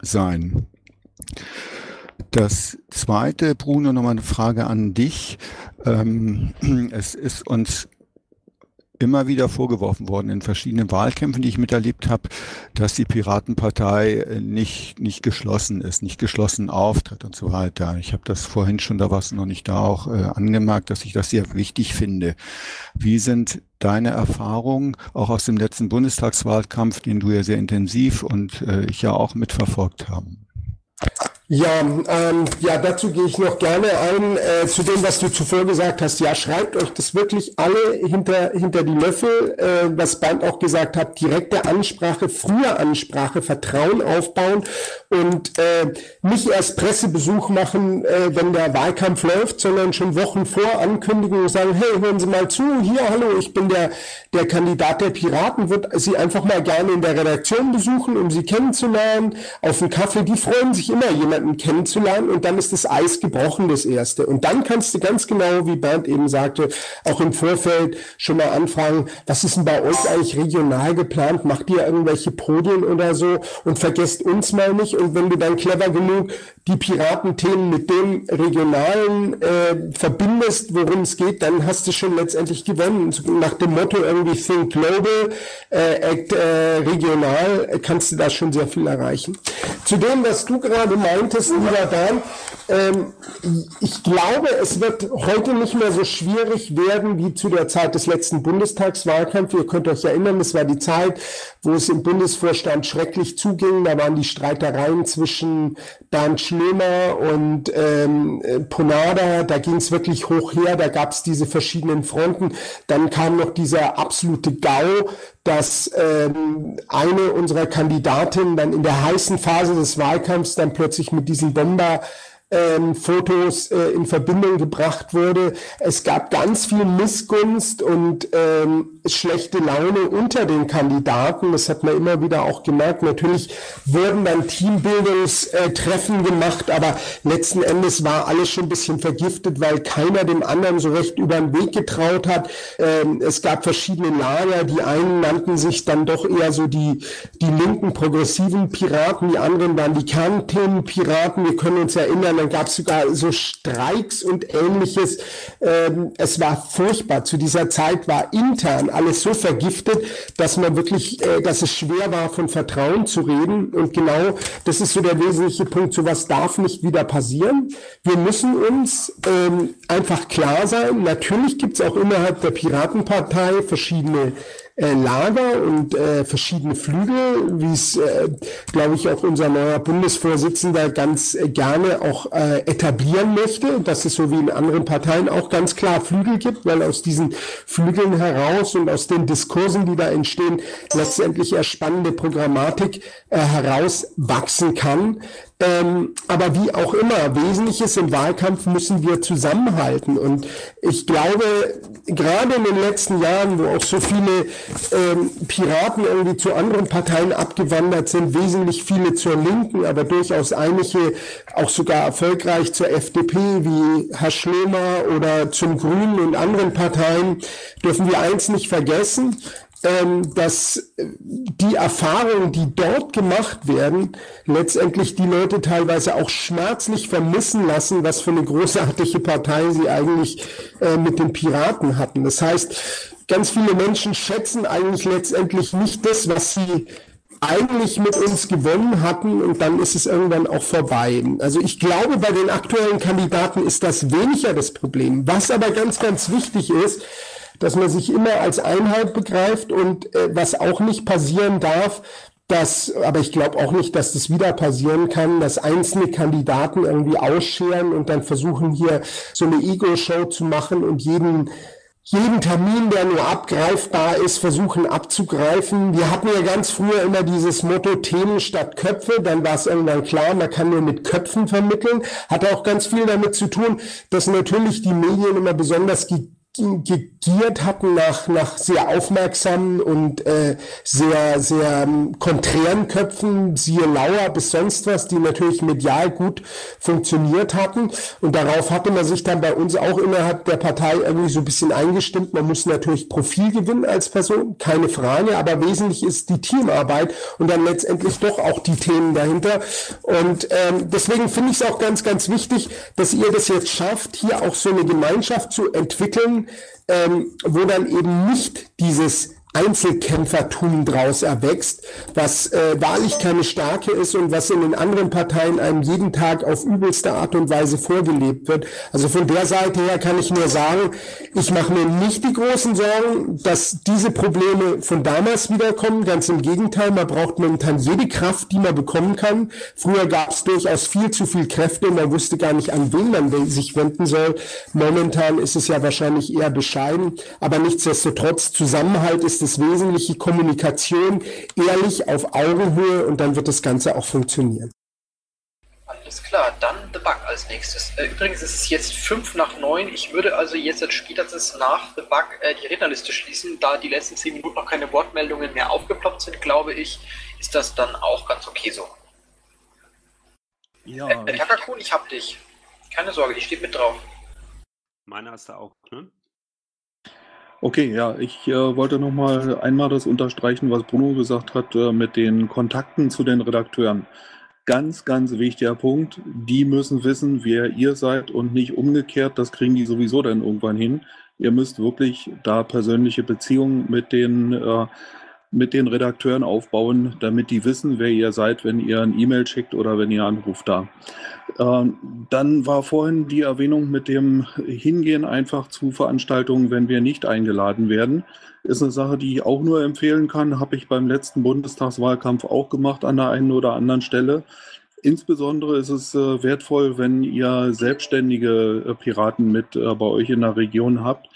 sein. Das zweite, Bruno, nochmal eine Frage an dich. Ähm, es ist uns immer wieder vorgeworfen worden in verschiedenen Wahlkämpfen, die ich miterlebt habe, dass die Piratenpartei äh, nicht, nicht geschlossen ist, nicht geschlossen auftritt und so weiter. Ich habe das vorhin schon, da warst du noch nicht da, auch äh, angemerkt, dass ich das sehr wichtig finde. Wie sind deine Erfahrungen auch aus dem letzten Bundestagswahlkampf, den du ja sehr intensiv und äh, ich ja auch mitverfolgt haben? Ja, ähm, ja, dazu gehe ich noch gerne ein, äh, zu dem, was du zuvor gesagt hast. Ja, schreibt euch das wirklich alle hinter, hinter die Löffel, äh, was Bernd auch gesagt hat, direkte Ansprache, frühe Ansprache, Vertrauen aufbauen und äh, nicht erst Pressebesuch machen, äh, wenn der Wahlkampf läuft, sondern schon Wochen vor ankündigen und sagen, hey, hören Sie mal zu, hier, hallo, ich bin der, der Kandidat der Piraten, wird Sie einfach mal gerne in der Redaktion besuchen, um Sie kennenzulernen, auf einen Kaffee, die freuen sich immer, jemand jemanden kennenzulernen und dann ist das Eis gebrochen, das erste. Und dann kannst du ganz genau, wie Bernd eben sagte, auch im Vorfeld schon mal anfragen, was ist denn bei euch eigentlich regional geplant? Macht ihr irgendwelche Podien oder so? Und vergesst uns mal nicht. Und wenn du dann clever genug die Piratenthemen mit dem regionalen äh, verbindest, worum es geht, dann hast du schon letztendlich gewonnen. Nach dem Motto irgendwie Think Global, äh, Act äh, regional, kannst du da schon sehr viel erreichen. Zu dem, was du gerade meintest, lieber Dan, ähm, ich glaube, es wird heute nicht mehr so schwierig werden wie zu der Zeit des letzten Bundestagswahlkampfs. Ihr könnt euch erinnern, es war die Zeit, wo es im Bundesvorstand schrecklich zuging. Da waren die Streitereien zwischen Bernd Schlömer und ähm, Ponada. Da ging es wirklich hoch her. Da gab es diese verschiedenen Fronten. Dann kam noch dieser absolute GAU, dass ähm, eine unserer Kandidatinnen dann in der heißen Phase des Wahlkampfs dann plötzlich mit diesem Bomber ähm, Fotos äh, in Verbindung gebracht wurde. Es gab ganz viel Missgunst und ähm, schlechte Laune unter den Kandidaten. Das hat man immer wieder auch gemerkt. Natürlich wurden dann Teambildungstreffen gemacht, aber letzten Endes war alles schon ein bisschen vergiftet, weil keiner dem anderen so recht über den Weg getraut hat. Ähm, es gab verschiedene Lager. Die einen nannten sich dann doch eher so die, die linken progressiven Piraten, die anderen waren die Kernthemenpiraten. Wir können uns erinnern, dann gab es sogar so Streiks und ähnliches. Ähm, es war furchtbar. Zu dieser Zeit war intern alles so vergiftet, dass man wirklich, äh, dass es schwer war, von Vertrauen zu reden. Und genau das ist so der wesentliche Punkt. Sowas darf nicht wieder passieren. Wir müssen uns ähm, einfach klar sein. Natürlich gibt es auch innerhalb der Piratenpartei verschiedene äh, Lager und äh, verschiedene Flügel, wie es, äh, glaube ich, auch unser neuer Bundesvorsitzender ganz äh, gerne auch äh, etablieren möchte, dass es so wie in anderen Parteien auch ganz klar Flügel gibt, weil aus diesen Flügeln heraus und aus den Diskursen, die da entstehen, letztendlich eher spannende Programmatik äh, herauswachsen kann. Ähm, aber wie auch immer, Wesentliches im Wahlkampf müssen wir zusammenhalten. Und ich glaube, gerade in den letzten Jahren, wo auch so viele ähm, Piraten irgendwie zu anderen Parteien abgewandert sind, wesentlich viele zur Linken, aber durchaus einige auch sogar erfolgreich zur FDP, wie Herr Schlömer oder zum Grünen und anderen Parteien, dürfen wir eins nicht vergessen dass die Erfahrungen, die dort gemacht werden, letztendlich die Leute teilweise auch schmerzlich vermissen lassen, was für eine großartige Partei sie eigentlich äh, mit den Piraten hatten. Das heißt, ganz viele Menschen schätzen eigentlich letztendlich nicht das, was sie eigentlich mit uns gewonnen hatten und dann ist es irgendwann auch vorbei. Also ich glaube, bei den aktuellen Kandidaten ist das weniger das Problem. Was aber ganz, ganz wichtig ist, dass man sich immer als Einheit begreift und äh, was auch nicht passieren darf, dass, aber ich glaube auch nicht, dass das wieder passieren kann, dass einzelne Kandidaten irgendwie ausscheren und dann versuchen hier so eine Ego-Show zu machen und jeden jeden Termin, der nur abgreifbar ist, versuchen abzugreifen. Wir hatten ja ganz früher immer dieses Motto Themen statt Köpfe, dann war es irgendwann klar, man kann nur mit Köpfen vermitteln. Hat auch ganz viel damit zu tun, dass natürlich die Medien immer besonders gegiert hatten nach, nach sehr aufmerksamen und äh, sehr, sehr ähm, konträren Köpfen, siehe Lauer bis sonst was, die natürlich medial gut funktioniert hatten. Und darauf hatte man sich dann bei uns auch innerhalb der Partei irgendwie so ein bisschen eingestimmt. Man muss natürlich Profil gewinnen als Person, keine Frage, aber wesentlich ist die Teamarbeit und dann letztendlich doch auch die Themen dahinter. Und ähm, deswegen finde ich es auch ganz, ganz wichtig, dass ihr das jetzt schafft, hier auch so eine Gemeinschaft zu entwickeln, ähm, wo dann eben nicht dieses Einzelkämpfertum draus erwächst, was äh, wahrlich keine Stärke ist und was in den anderen Parteien einem jeden Tag auf übelste Art und Weise vorgelebt wird. Also von der Seite her kann ich nur sagen, ich mache mir nicht die großen Sorgen, dass diese Probleme von damals wiederkommen. Ganz im Gegenteil, man braucht momentan jede Kraft, die man bekommen kann. Früher gab es durchaus viel zu viel Kräfte und man wusste gar nicht, an wen man sich wenden soll. Momentan ist es ja wahrscheinlich eher bescheiden, aber nichtsdestotrotz Zusammenhalt ist das Wesentliche Kommunikation, ehrlich auf Augenhöhe und dann wird das Ganze auch funktionieren. Alles klar, dann The Bug als nächstes. Äh, übrigens ist es jetzt 5 nach 9. Ich würde also jetzt als spätestens nach The Bug äh, die Rednerliste schließen. Da die letzten 10 Minuten noch keine Wortmeldungen mehr aufgeploppt sind, glaube ich, ist das dann auch ganz okay so. Ja. Äh, Takakun, ich hab dich. Keine Sorge, die steht mit drauf. Meiner ist da auch, ne? Okay, ja, ich äh, wollte noch mal einmal das unterstreichen, was Bruno gesagt hat äh, mit den Kontakten zu den Redakteuren. Ganz, ganz wichtiger Punkt. Die müssen wissen, wer ihr seid und nicht umgekehrt. Das kriegen die sowieso dann irgendwann hin. Ihr müsst wirklich da persönliche Beziehungen mit den äh, mit den Redakteuren aufbauen, damit die wissen, wer ihr seid, wenn ihr ein E-Mail schickt oder wenn ihr anruft da. Ähm, dann war vorhin die Erwähnung mit dem Hingehen einfach zu Veranstaltungen, wenn wir nicht eingeladen werden. Ist eine Sache, die ich auch nur empfehlen kann. Habe ich beim letzten Bundestagswahlkampf auch gemacht an der einen oder anderen Stelle. Insbesondere ist es äh, wertvoll, wenn ihr selbstständige äh, Piraten mit äh, bei euch in der Region habt,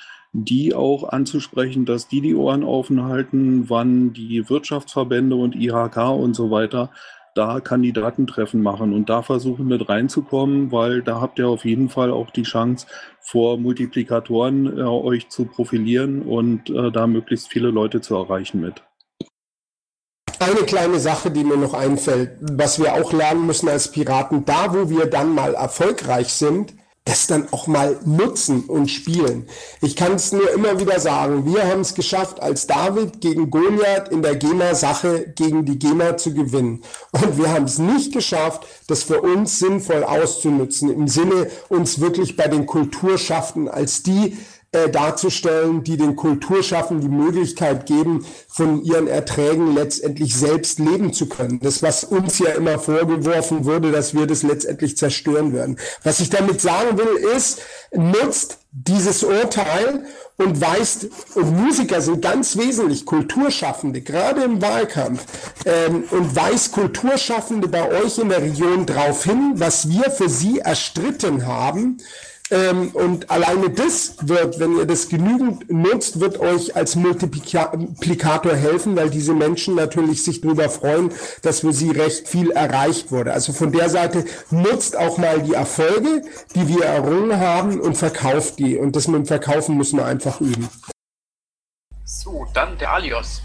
die auch anzusprechen, dass die die Ohren offen halten, wann die Wirtschaftsverbände und IHK und so weiter da Kandidatentreffen machen und da versuchen mit reinzukommen, weil da habt ihr auf jeden Fall auch die Chance, vor Multiplikatoren äh, euch zu profilieren und äh, da möglichst viele Leute zu erreichen mit. Eine kleine Sache, die mir noch einfällt, was wir auch lernen müssen als Piraten, da wo wir dann mal erfolgreich sind, das dann auch mal nutzen und spielen. Ich kann es nur immer wieder sagen, wir haben es geschafft, als David gegen Goliath in der GEMA-Sache gegen die GEMA zu gewinnen. Und wir haben es nicht geschafft, das für uns sinnvoll auszunutzen, im Sinne uns wirklich bei den Kulturschaffenden als die äh, darzustellen, die den Kulturschaffen die Möglichkeit geben, von ihren Erträgen letztendlich selbst leben zu können. Das, was uns ja immer vorgeworfen wurde, dass wir das letztendlich zerstören würden. Was ich damit sagen will, ist, nutzt dieses Urteil und weist, und Musiker sind ganz wesentlich Kulturschaffende, gerade im Wahlkampf, ähm, und weist Kulturschaffende bei euch in der Region darauf hin, was wir für sie erstritten haben, ähm, und alleine das wird, wenn ihr das genügend nutzt, wird euch als Multiplikator helfen, weil diese Menschen natürlich sich darüber freuen, dass für sie recht viel erreicht wurde. Also von der Seite nutzt auch mal die Erfolge, die wir errungen haben und verkauft die. Und das mit dem Verkaufen müssen wir einfach üben. So, dann der Alios.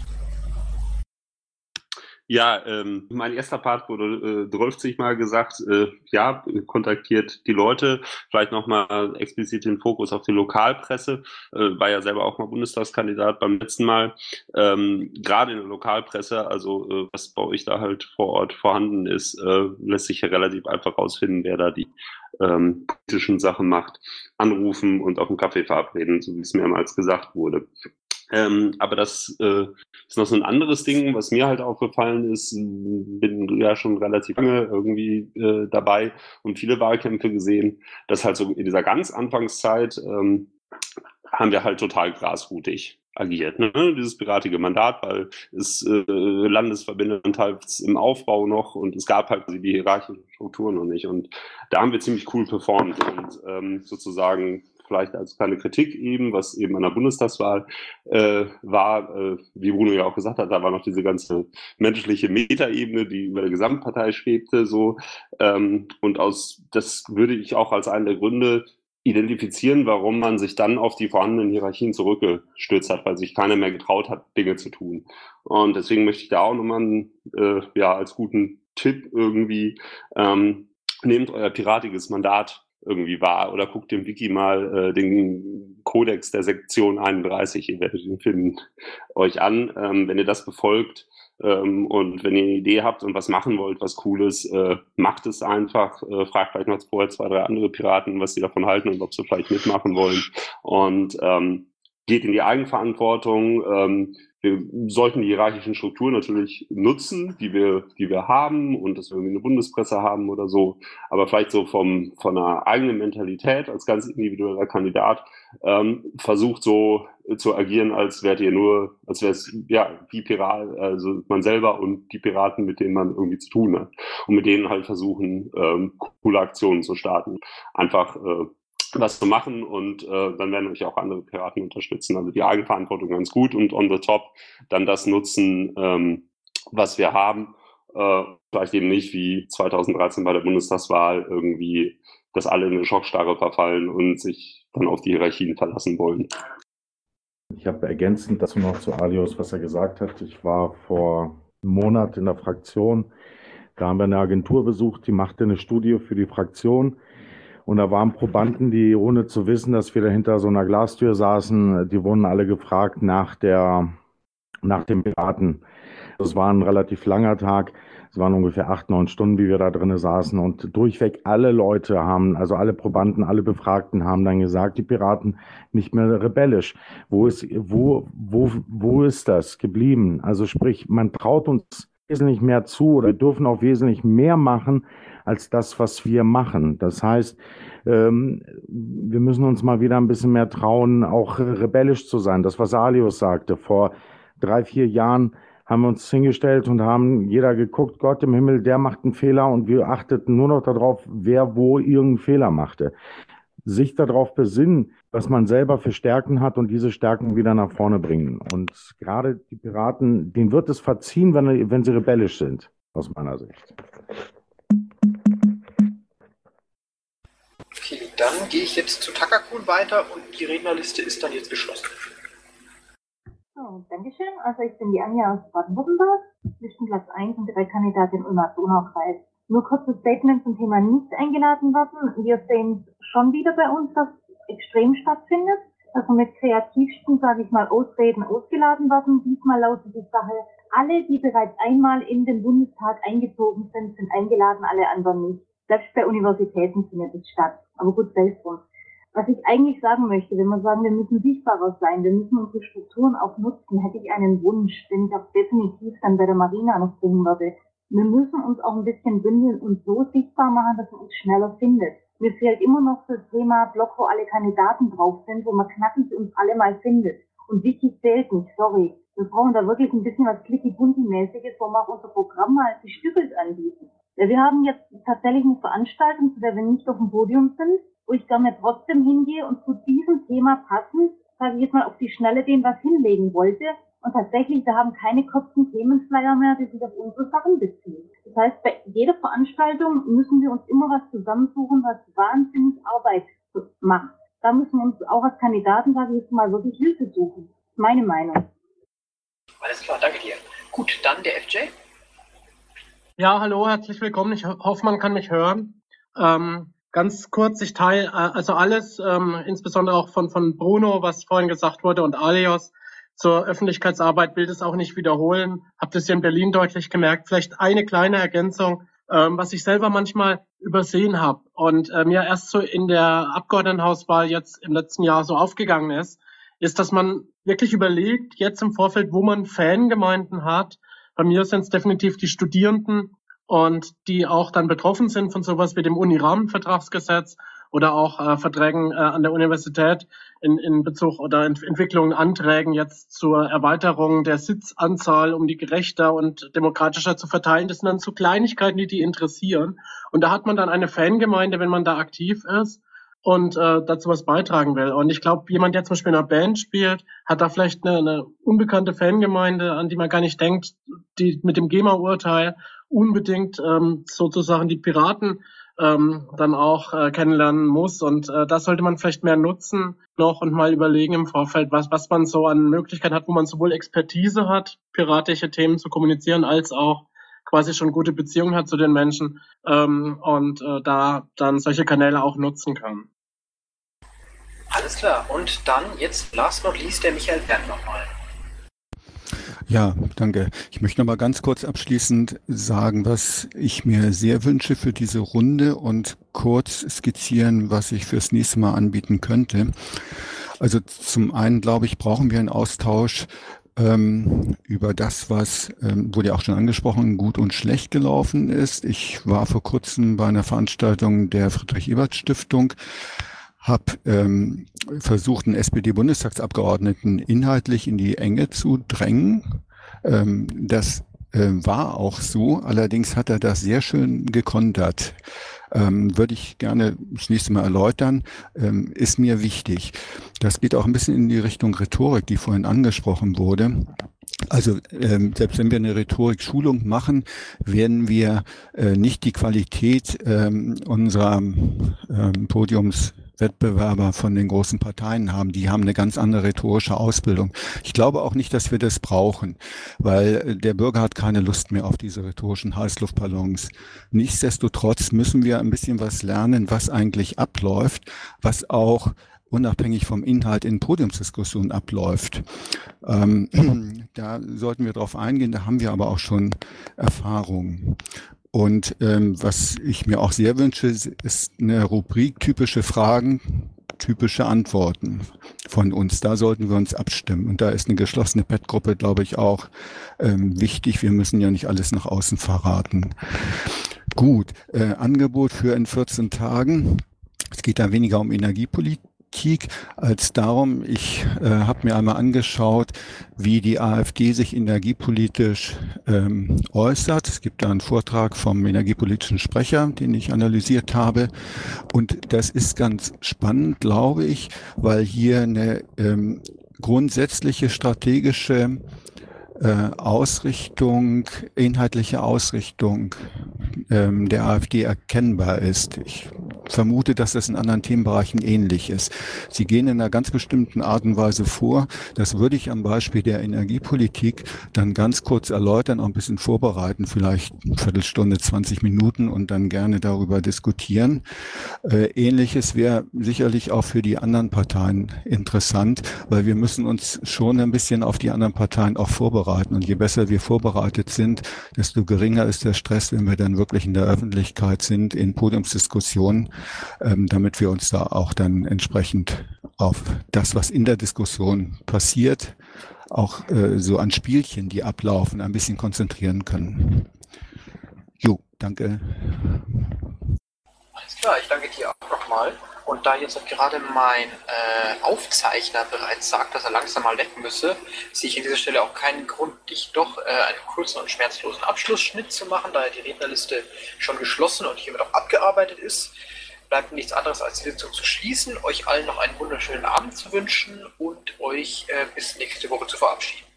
Ja, ähm, mein erster Part wurde äh, 12 Mal gesagt, äh, ja, kontaktiert die Leute, vielleicht nochmal explizit den Fokus auf die Lokalpresse, äh, war ja selber auch mal Bundestagskandidat beim letzten Mal. Ähm, Gerade in der Lokalpresse, also äh, was bei euch da halt vor Ort vorhanden ist, äh, lässt sich ja relativ einfach rausfinden, wer da die ähm, politischen Sachen macht, anrufen und auf einen Kaffee verabreden, so wie es mehrmals gesagt wurde. Ähm, aber das äh, ist noch so ein anderes Ding, was mir halt aufgefallen ist. Bin ja schon relativ lange irgendwie äh, dabei und viele Wahlkämpfe gesehen, dass halt so in dieser ganz Anfangszeit ähm, haben wir halt total grasrutig agiert. Ne? Dieses piratige Mandat, weil es äh, Landesverbände teils im Aufbau noch und es gab halt die hierarchischen Strukturen noch nicht. Und da haben wir ziemlich cool performt und ähm, sozusagen vielleicht als kleine Kritik eben, was eben an der Bundestagswahl äh, war, äh, wie Bruno ja auch gesagt hat, da war noch diese ganze menschliche Metaebene, die über der Gesamtpartei schwebte, so. Ähm, und aus, das würde ich auch als einen der Gründe identifizieren, warum man sich dann auf die vorhandenen Hierarchien zurückgestürzt hat, weil sich keiner mehr getraut hat, Dinge zu tun. Und deswegen möchte ich da auch nochmal äh, ja, als guten Tipp irgendwie, ähm, nehmt euer piratiges Mandat irgendwie war. Oder guckt im Wiki mal äh, den Kodex der Sektion 31, ihr werdet ihn finden, euch an. Ähm, wenn ihr das befolgt ähm, und wenn ihr eine Idee habt und was machen wollt, was Cooles, äh, macht es einfach. Äh, fragt vielleicht noch vorher zwei, drei andere Piraten, was sie davon halten und ob sie vielleicht mitmachen wollen. Und ähm, geht in die Eigenverantwortung. Ähm, wir sollten die hierarchischen Strukturen natürlich nutzen, die wir, die wir haben und dass wir irgendwie eine Bundespresse haben oder so. Aber vielleicht so vom, von einer eigenen Mentalität als ganz individueller Kandidat ähm, versucht so zu agieren, als wärt ihr nur, als wäre es ja die Pirat, also man selber und die Piraten, mit denen man irgendwie zu tun hat. Und mit denen halt versuchen, ähm, coole Aktionen zu starten. Einfach äh, was zu machen und äh, dann werden euch auch andere Piraten unterstützen. Also die Eigenverantwortung ganz gut und on the top dann das nutzen, ähm, was wir haben. Äh, vielleicht eben nicht wie 2013 bei der Bundestagswahl irgendwie, dass alle in eine Schockstarre verfallen und sich dann auf die Hierarchien verlassen wollen. Ich habe ergänzend dazu noch zu Alios, was er gesagt hat. Ich war vor einem Monat in der Fraktion. Da haben wir eine Agentur besucht, die machte eine Studie für die Fraktion und da waren Probanden, die ohne zu wissen, dass wir da hinter so einer Glastür saßen, die wurden alle gefragt nach der, nach dem Piraten. Das war ein relativ langer Tag. Es waren ungefähr acht, neun Stunden, wie wir da drinnen saßen. Und durchweg alle Leute haben, also alle Probanden, alle Befragten haben dann gesagt, die Piraten nicht mehr rebellisch. Wo ist, wo, wo, wo ist das geblieben? Also sprich, man traut uns wesentlich mehr zu oder dürfen auch wesentlich mehr machen, als das, was wir machen. Das heißt, ähm, wir müssen uns mal wieder ein bisschen mehr trauen, auch rebellisch zu sein. Das, was Alius sagte, vor drei, vier Jahren haben wir uns hingestellt und haben jeder geguckt, Gott im Himmel, der macht einen Fehler und wir achteten nur noch darauf, wer wo irgendeinen Fehler machte. Sich darauf besinnen, was man selber für Stärken hat und diese Stärken wieder nach vorne bringen. Und gerade die Piraten, denen wird es verziehen, wenn, wenn sie rebellisch sind. aus meiner Sicht. Dann gehe ich jetzt zu Takakun weiter und die Rednerliste ist dann jetzt geschlossen. So, Dankeschön. Also ich bin die Anja aus Baden-Württemberg, Listenplatz 1 und Direktkandidatin Ulmer Donaukreis. Nur kurzes Statement zum Thema nicht eingeladen werden. Wir sehen schon wieder bei uns, dass extrem stattfindet. Also mit kreativsten, sage ich mal, Ausreden ausgeladen werden. Diesmal lautet die Sache, alle, die bereits einmal in den Bundestag eingezogen sind, sind eingeladen, alle anderen nicht. Selbst bei Universitäten findet es statt. Aber gut, drum. Was ich eigentlich sagen möchte, wenn wir sagen, wir müssen sichtbarer sein, wir müssen unsere Strukturen auch nutzen, hätte ich einen Wunsch, den ich auch definitiv dann bei der Marina noch bringen würde. Wir müssen uns auch ein bisschen bündeln und so sichtbar machen, dass man uns schneller findet. Mir fehlt immer noch das Thema Block, wo alle Kandidaten drauf sind, wo man knackig uns alle mal findet. Und wichtig zählt nicht, sorry. Wir brauchen da wirklich ein bisschen was Clicky-Bunti-mäßiges, wo wir auch unser Programm mal gestückelt anbieten. Wir haben jetzt tatsächlich eine Veranstaltung, zu der wir nicht auf dem Podium sind, wo ich gerne trotzdem hingehe und zu diesem Thema passend, sage ich jetzt mal, auf die Schnelle den was hinlegen wollte. Und tatsächlich, wir haben keine kurzen Themenflyer mehr, die sich auf unsere Sachen beziehen. Das heißt, bei jeder Veranstaltung müssen wir uns immer was zusammensuchen, was wahnsinnig Arbeit macht. Da müssen wir uns auch als Kandidaten, sage ich jetzt mal, wirklich Hilfe suchen. Meine Meinung. Alles klar, danke dir. Gut, dann der FJ. Ja, hallo, herzlich willkommen. Ich hoffe, man kann mich hören. Ähm, ganz kurz, ich teile äh, also alles, ähm, insbesondere auch von, von Bruno, was vorhin gesagt wurde, und Alios zur Öffentlichkeitsarbeit, will das auch nicht wiederholen. Hab das hier in Berlin deutlich gemerkt. Vielleicht eine kleine Ergänzung, ähm, was ich selber manchmal übersehen habe und äh, mir erst so in der Abgeordnetenhauswahl jetzt im letzten Jahr so aufgegangen ist, ist, dass man wirklich überlegt, jetzt im Vorfeld, wo man Fangemeinden hat. Bei mir sind es definitiv die Studierenden und die auch dann betroffen sind von sowas wie dem Uni-Rahmenvertragsgesetz oder auch äh, Verträgen äh, an der Universität in, in Bezug oder Ent Entwicklungen, Anträgen jetzt zur Erweiterung der Sitzanzahl, um die gerechter und demokratischer zu verteilen. Das sind dann so Kleinigkeiten, die die interessieren. Und da hat man dann eine Fangemeinde, wenn man da aktiv ist und äh, dazu was beitragen will. Und ich glaube, jemand, der zum Beispiel in einer Band spielt, hat da vielleicht eine, eine unbekannte Fangemeinde, an die man gar nicht denkt, die mit dem GEMA-Urteil unbedingt ähm, sozusagen die Piraten ähm, dann auch äh, kennenlernen muss. Und äh, das sollte man vielleicht mehr nutzen noch und mal überlegen im Vorfeld, was, was man so an Möglichkeiten hat, wo man sowohl Expertise hat, piratische Themen zu kommunizieren, als auch quasi schon gute Beziehungen hat zu den Menschen ähm, und äh, da dann solche Kanäle auch nutzen kann. Alles klar. Und dann jetzt last not least der Michael Bernd nochmal. Ja, danke. Ich möchte noch mal ganz kurz abschließend sagen, was ich mir sehr wünsche für diese Runde und kurz skizzieren, was ich fürs nächste Mal anbieten könnte. Also zum einen, glaube ich, brauchen wir einen Austausch ähm, über das, was, ähm, wurde ja auch schon angesprochen, gut und schlecht gelaufen ist. Ich war vor kurzem bei einer Veranstaltung der Friedrich-Ebert-Stiftung habe ähm, versucht, einen SPD-Bundestagsabgeordneten inhaltlich in die Enge zu drängen. Ähm, das äh, war auch so, allerdings hat er das sehr schön gekontert. Ähm, würde ich gerne das nächste Mal erläutern, ähm, ist mir wichtig. Das geht auch ein bisschen in die Richtung Rhetorik, die vorhin angesprochen wurde. Also ähm, selbst wenn wir eine Rhetorik-Schulung machen, werden wir äh, nicht die Qualität ähm, unserer ähm, Podiums Wettbewerber von den großen Parteien haben. Die haben eine ganz andere rhetorische Ausbildung. Ich glaube auch nicht, dass wir das brauchen, weil der Bürger hat keine Lust mehr auf diese rhetorischen Heißluftballons. Nichtsdestotrotz müssen wir ein bisschen was lernen, was eigentlich abläuft, was auch unabhängig vom Inhalt in Podiumsdiskussionen abläuft. Ähm, da sollten wir drauf eingehen, da haben wir aber auch schon Erfahrungen. Und ähm, was ich mir auch sehr wünsche, ist eine Rubrik typische Fragen, typische Antworten von uns. Da sollten wir uns abstimmen. Und da ist eine geschlossene Pet-Gruppe, glaube ich, auch ähm, wichtig. Wir müssen ja nicht alles nach außen verraten. Gut, äh, Angebot für in 14 Tagen. Es geht da weniger um Energiepolitik Kritik als darum, ich äh, habe mir einmal angeschaut, wie die AfD sich energiepolitisch ähm, äußert. Es gibt da einen Vortrag vom energiepolitischen Sprecher, den ich analysiert habe. Und das ist ganz spannend, glaube ich, weil hier eine ähm, grundsätzliche strategische äh, Ausrichtung, inhaltliche Ausrichtung ähm, der AfD erkennbar ist. Ich vermute, dass das in anderen Themenbereichen ähnlich ist. Sie gehen in einer ganz bestimmten Art und Weise vor. Das würde ich am Beispiel der Energiepolitik dann ganz kurz erläutern, auch ein bisschen vorbereiten, vielleicht eine Viertelstunde, 20 Minuten und dann gerne darüber diskutieren. Äh, Ähnliches wäre sicherlich auch für die anderen Parteien interessant, weil wir müssen uns schon ein bisschen auf die anderen Parteien auch vorbereiten. Und je besser wir vorbereitet sind, desto geringer ist der Stress, wenn wir dann wirklich in der Öffentlichkeit sind, in Podiumsdiskussionen ähm, damit wir uns da auch dann entsprechend auf das, was in der Diskussion passiert, auch äh, so an Spielchen, die ablaufen, ein bisschen konzentrieren können. Jo, danke. Klar, ich danke dir auch nochmal. Und da jetzt gerade mein äh, Aufzeichner bereits sagt, dass er langsam mal weg müsse, sehe ich an dieser Stelle auch keinen Grund, dich doch äh, einen kurzen und schmerzlosen Abschlussschnitt zu machen, da ja die Rednerliste schon geschlossen und hiermit auch abgearbeitet ist bleibt nichts anderes als die Sitzung zu schließen, euch allen noch einen wunderschönen Abend zu wünschen und euch äh, bis nächste Woche zu verabschieden.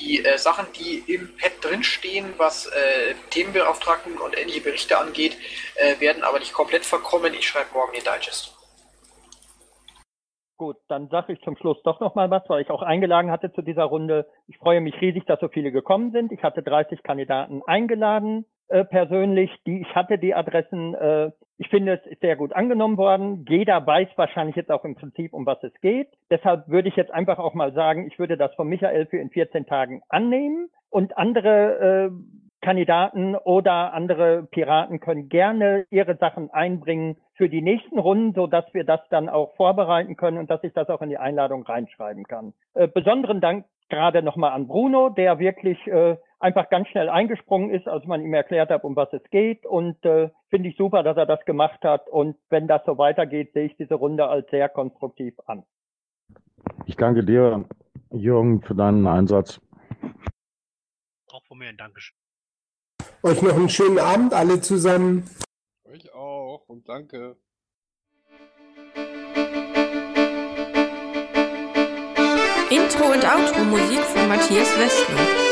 Die äh, Sachen, die im Pad drinstehen, was äh, Themenbeauftragten und ähnliche Berichte angeht, äh, werden aber nicht komplett verkommen. Ich schreibe morgen den Digest. Gut, dann sage ich zum Schluss doch noch mal was, weil ich auch eingeladen hatte zu dieser Runde. Ich freue mich riesig, dass so viele gekommen sind. Ich hatte 30 Kandidaten eingeladen äh, persönlich, die ich hatte die Adressen. Äh, ich finde, es ist sehr gut angenommen worden. Jeder weiß wahrscheinlich jetzt auch im Prinzip, um was es geht. Deshalb würde ich jetzt einfach auch mal sagen, ich würde das von Michael für in 14 Tagen annehmen und andere äh, Kandidaten oder andere Piraten können gerne ihre Sachen einbringen für die nächsten Runden, so dass wir das dann auch vorbereiten können und dass ich das auch in die Einladung reinschreiben kann. Äh, besonderen Dank gerade nochmal an Bruno, der wirklich äh, einfach ganz schnell eingesprungen ist, als man ihm erklärt hat, um was es geht. Und äh, finde ich super, dass er das gemacht hat. Und wenn das so weitergeht, sehe ich diese Runde als sehr konstruktiv an. Ich danke dir, Jürgen, für deinen Einsatz. Auch von mir ein Dankeschön. Euch noch einen schönen Abend alle zusammen. Euch auch und danke. Intro und Outro Musik von Matthias Westner.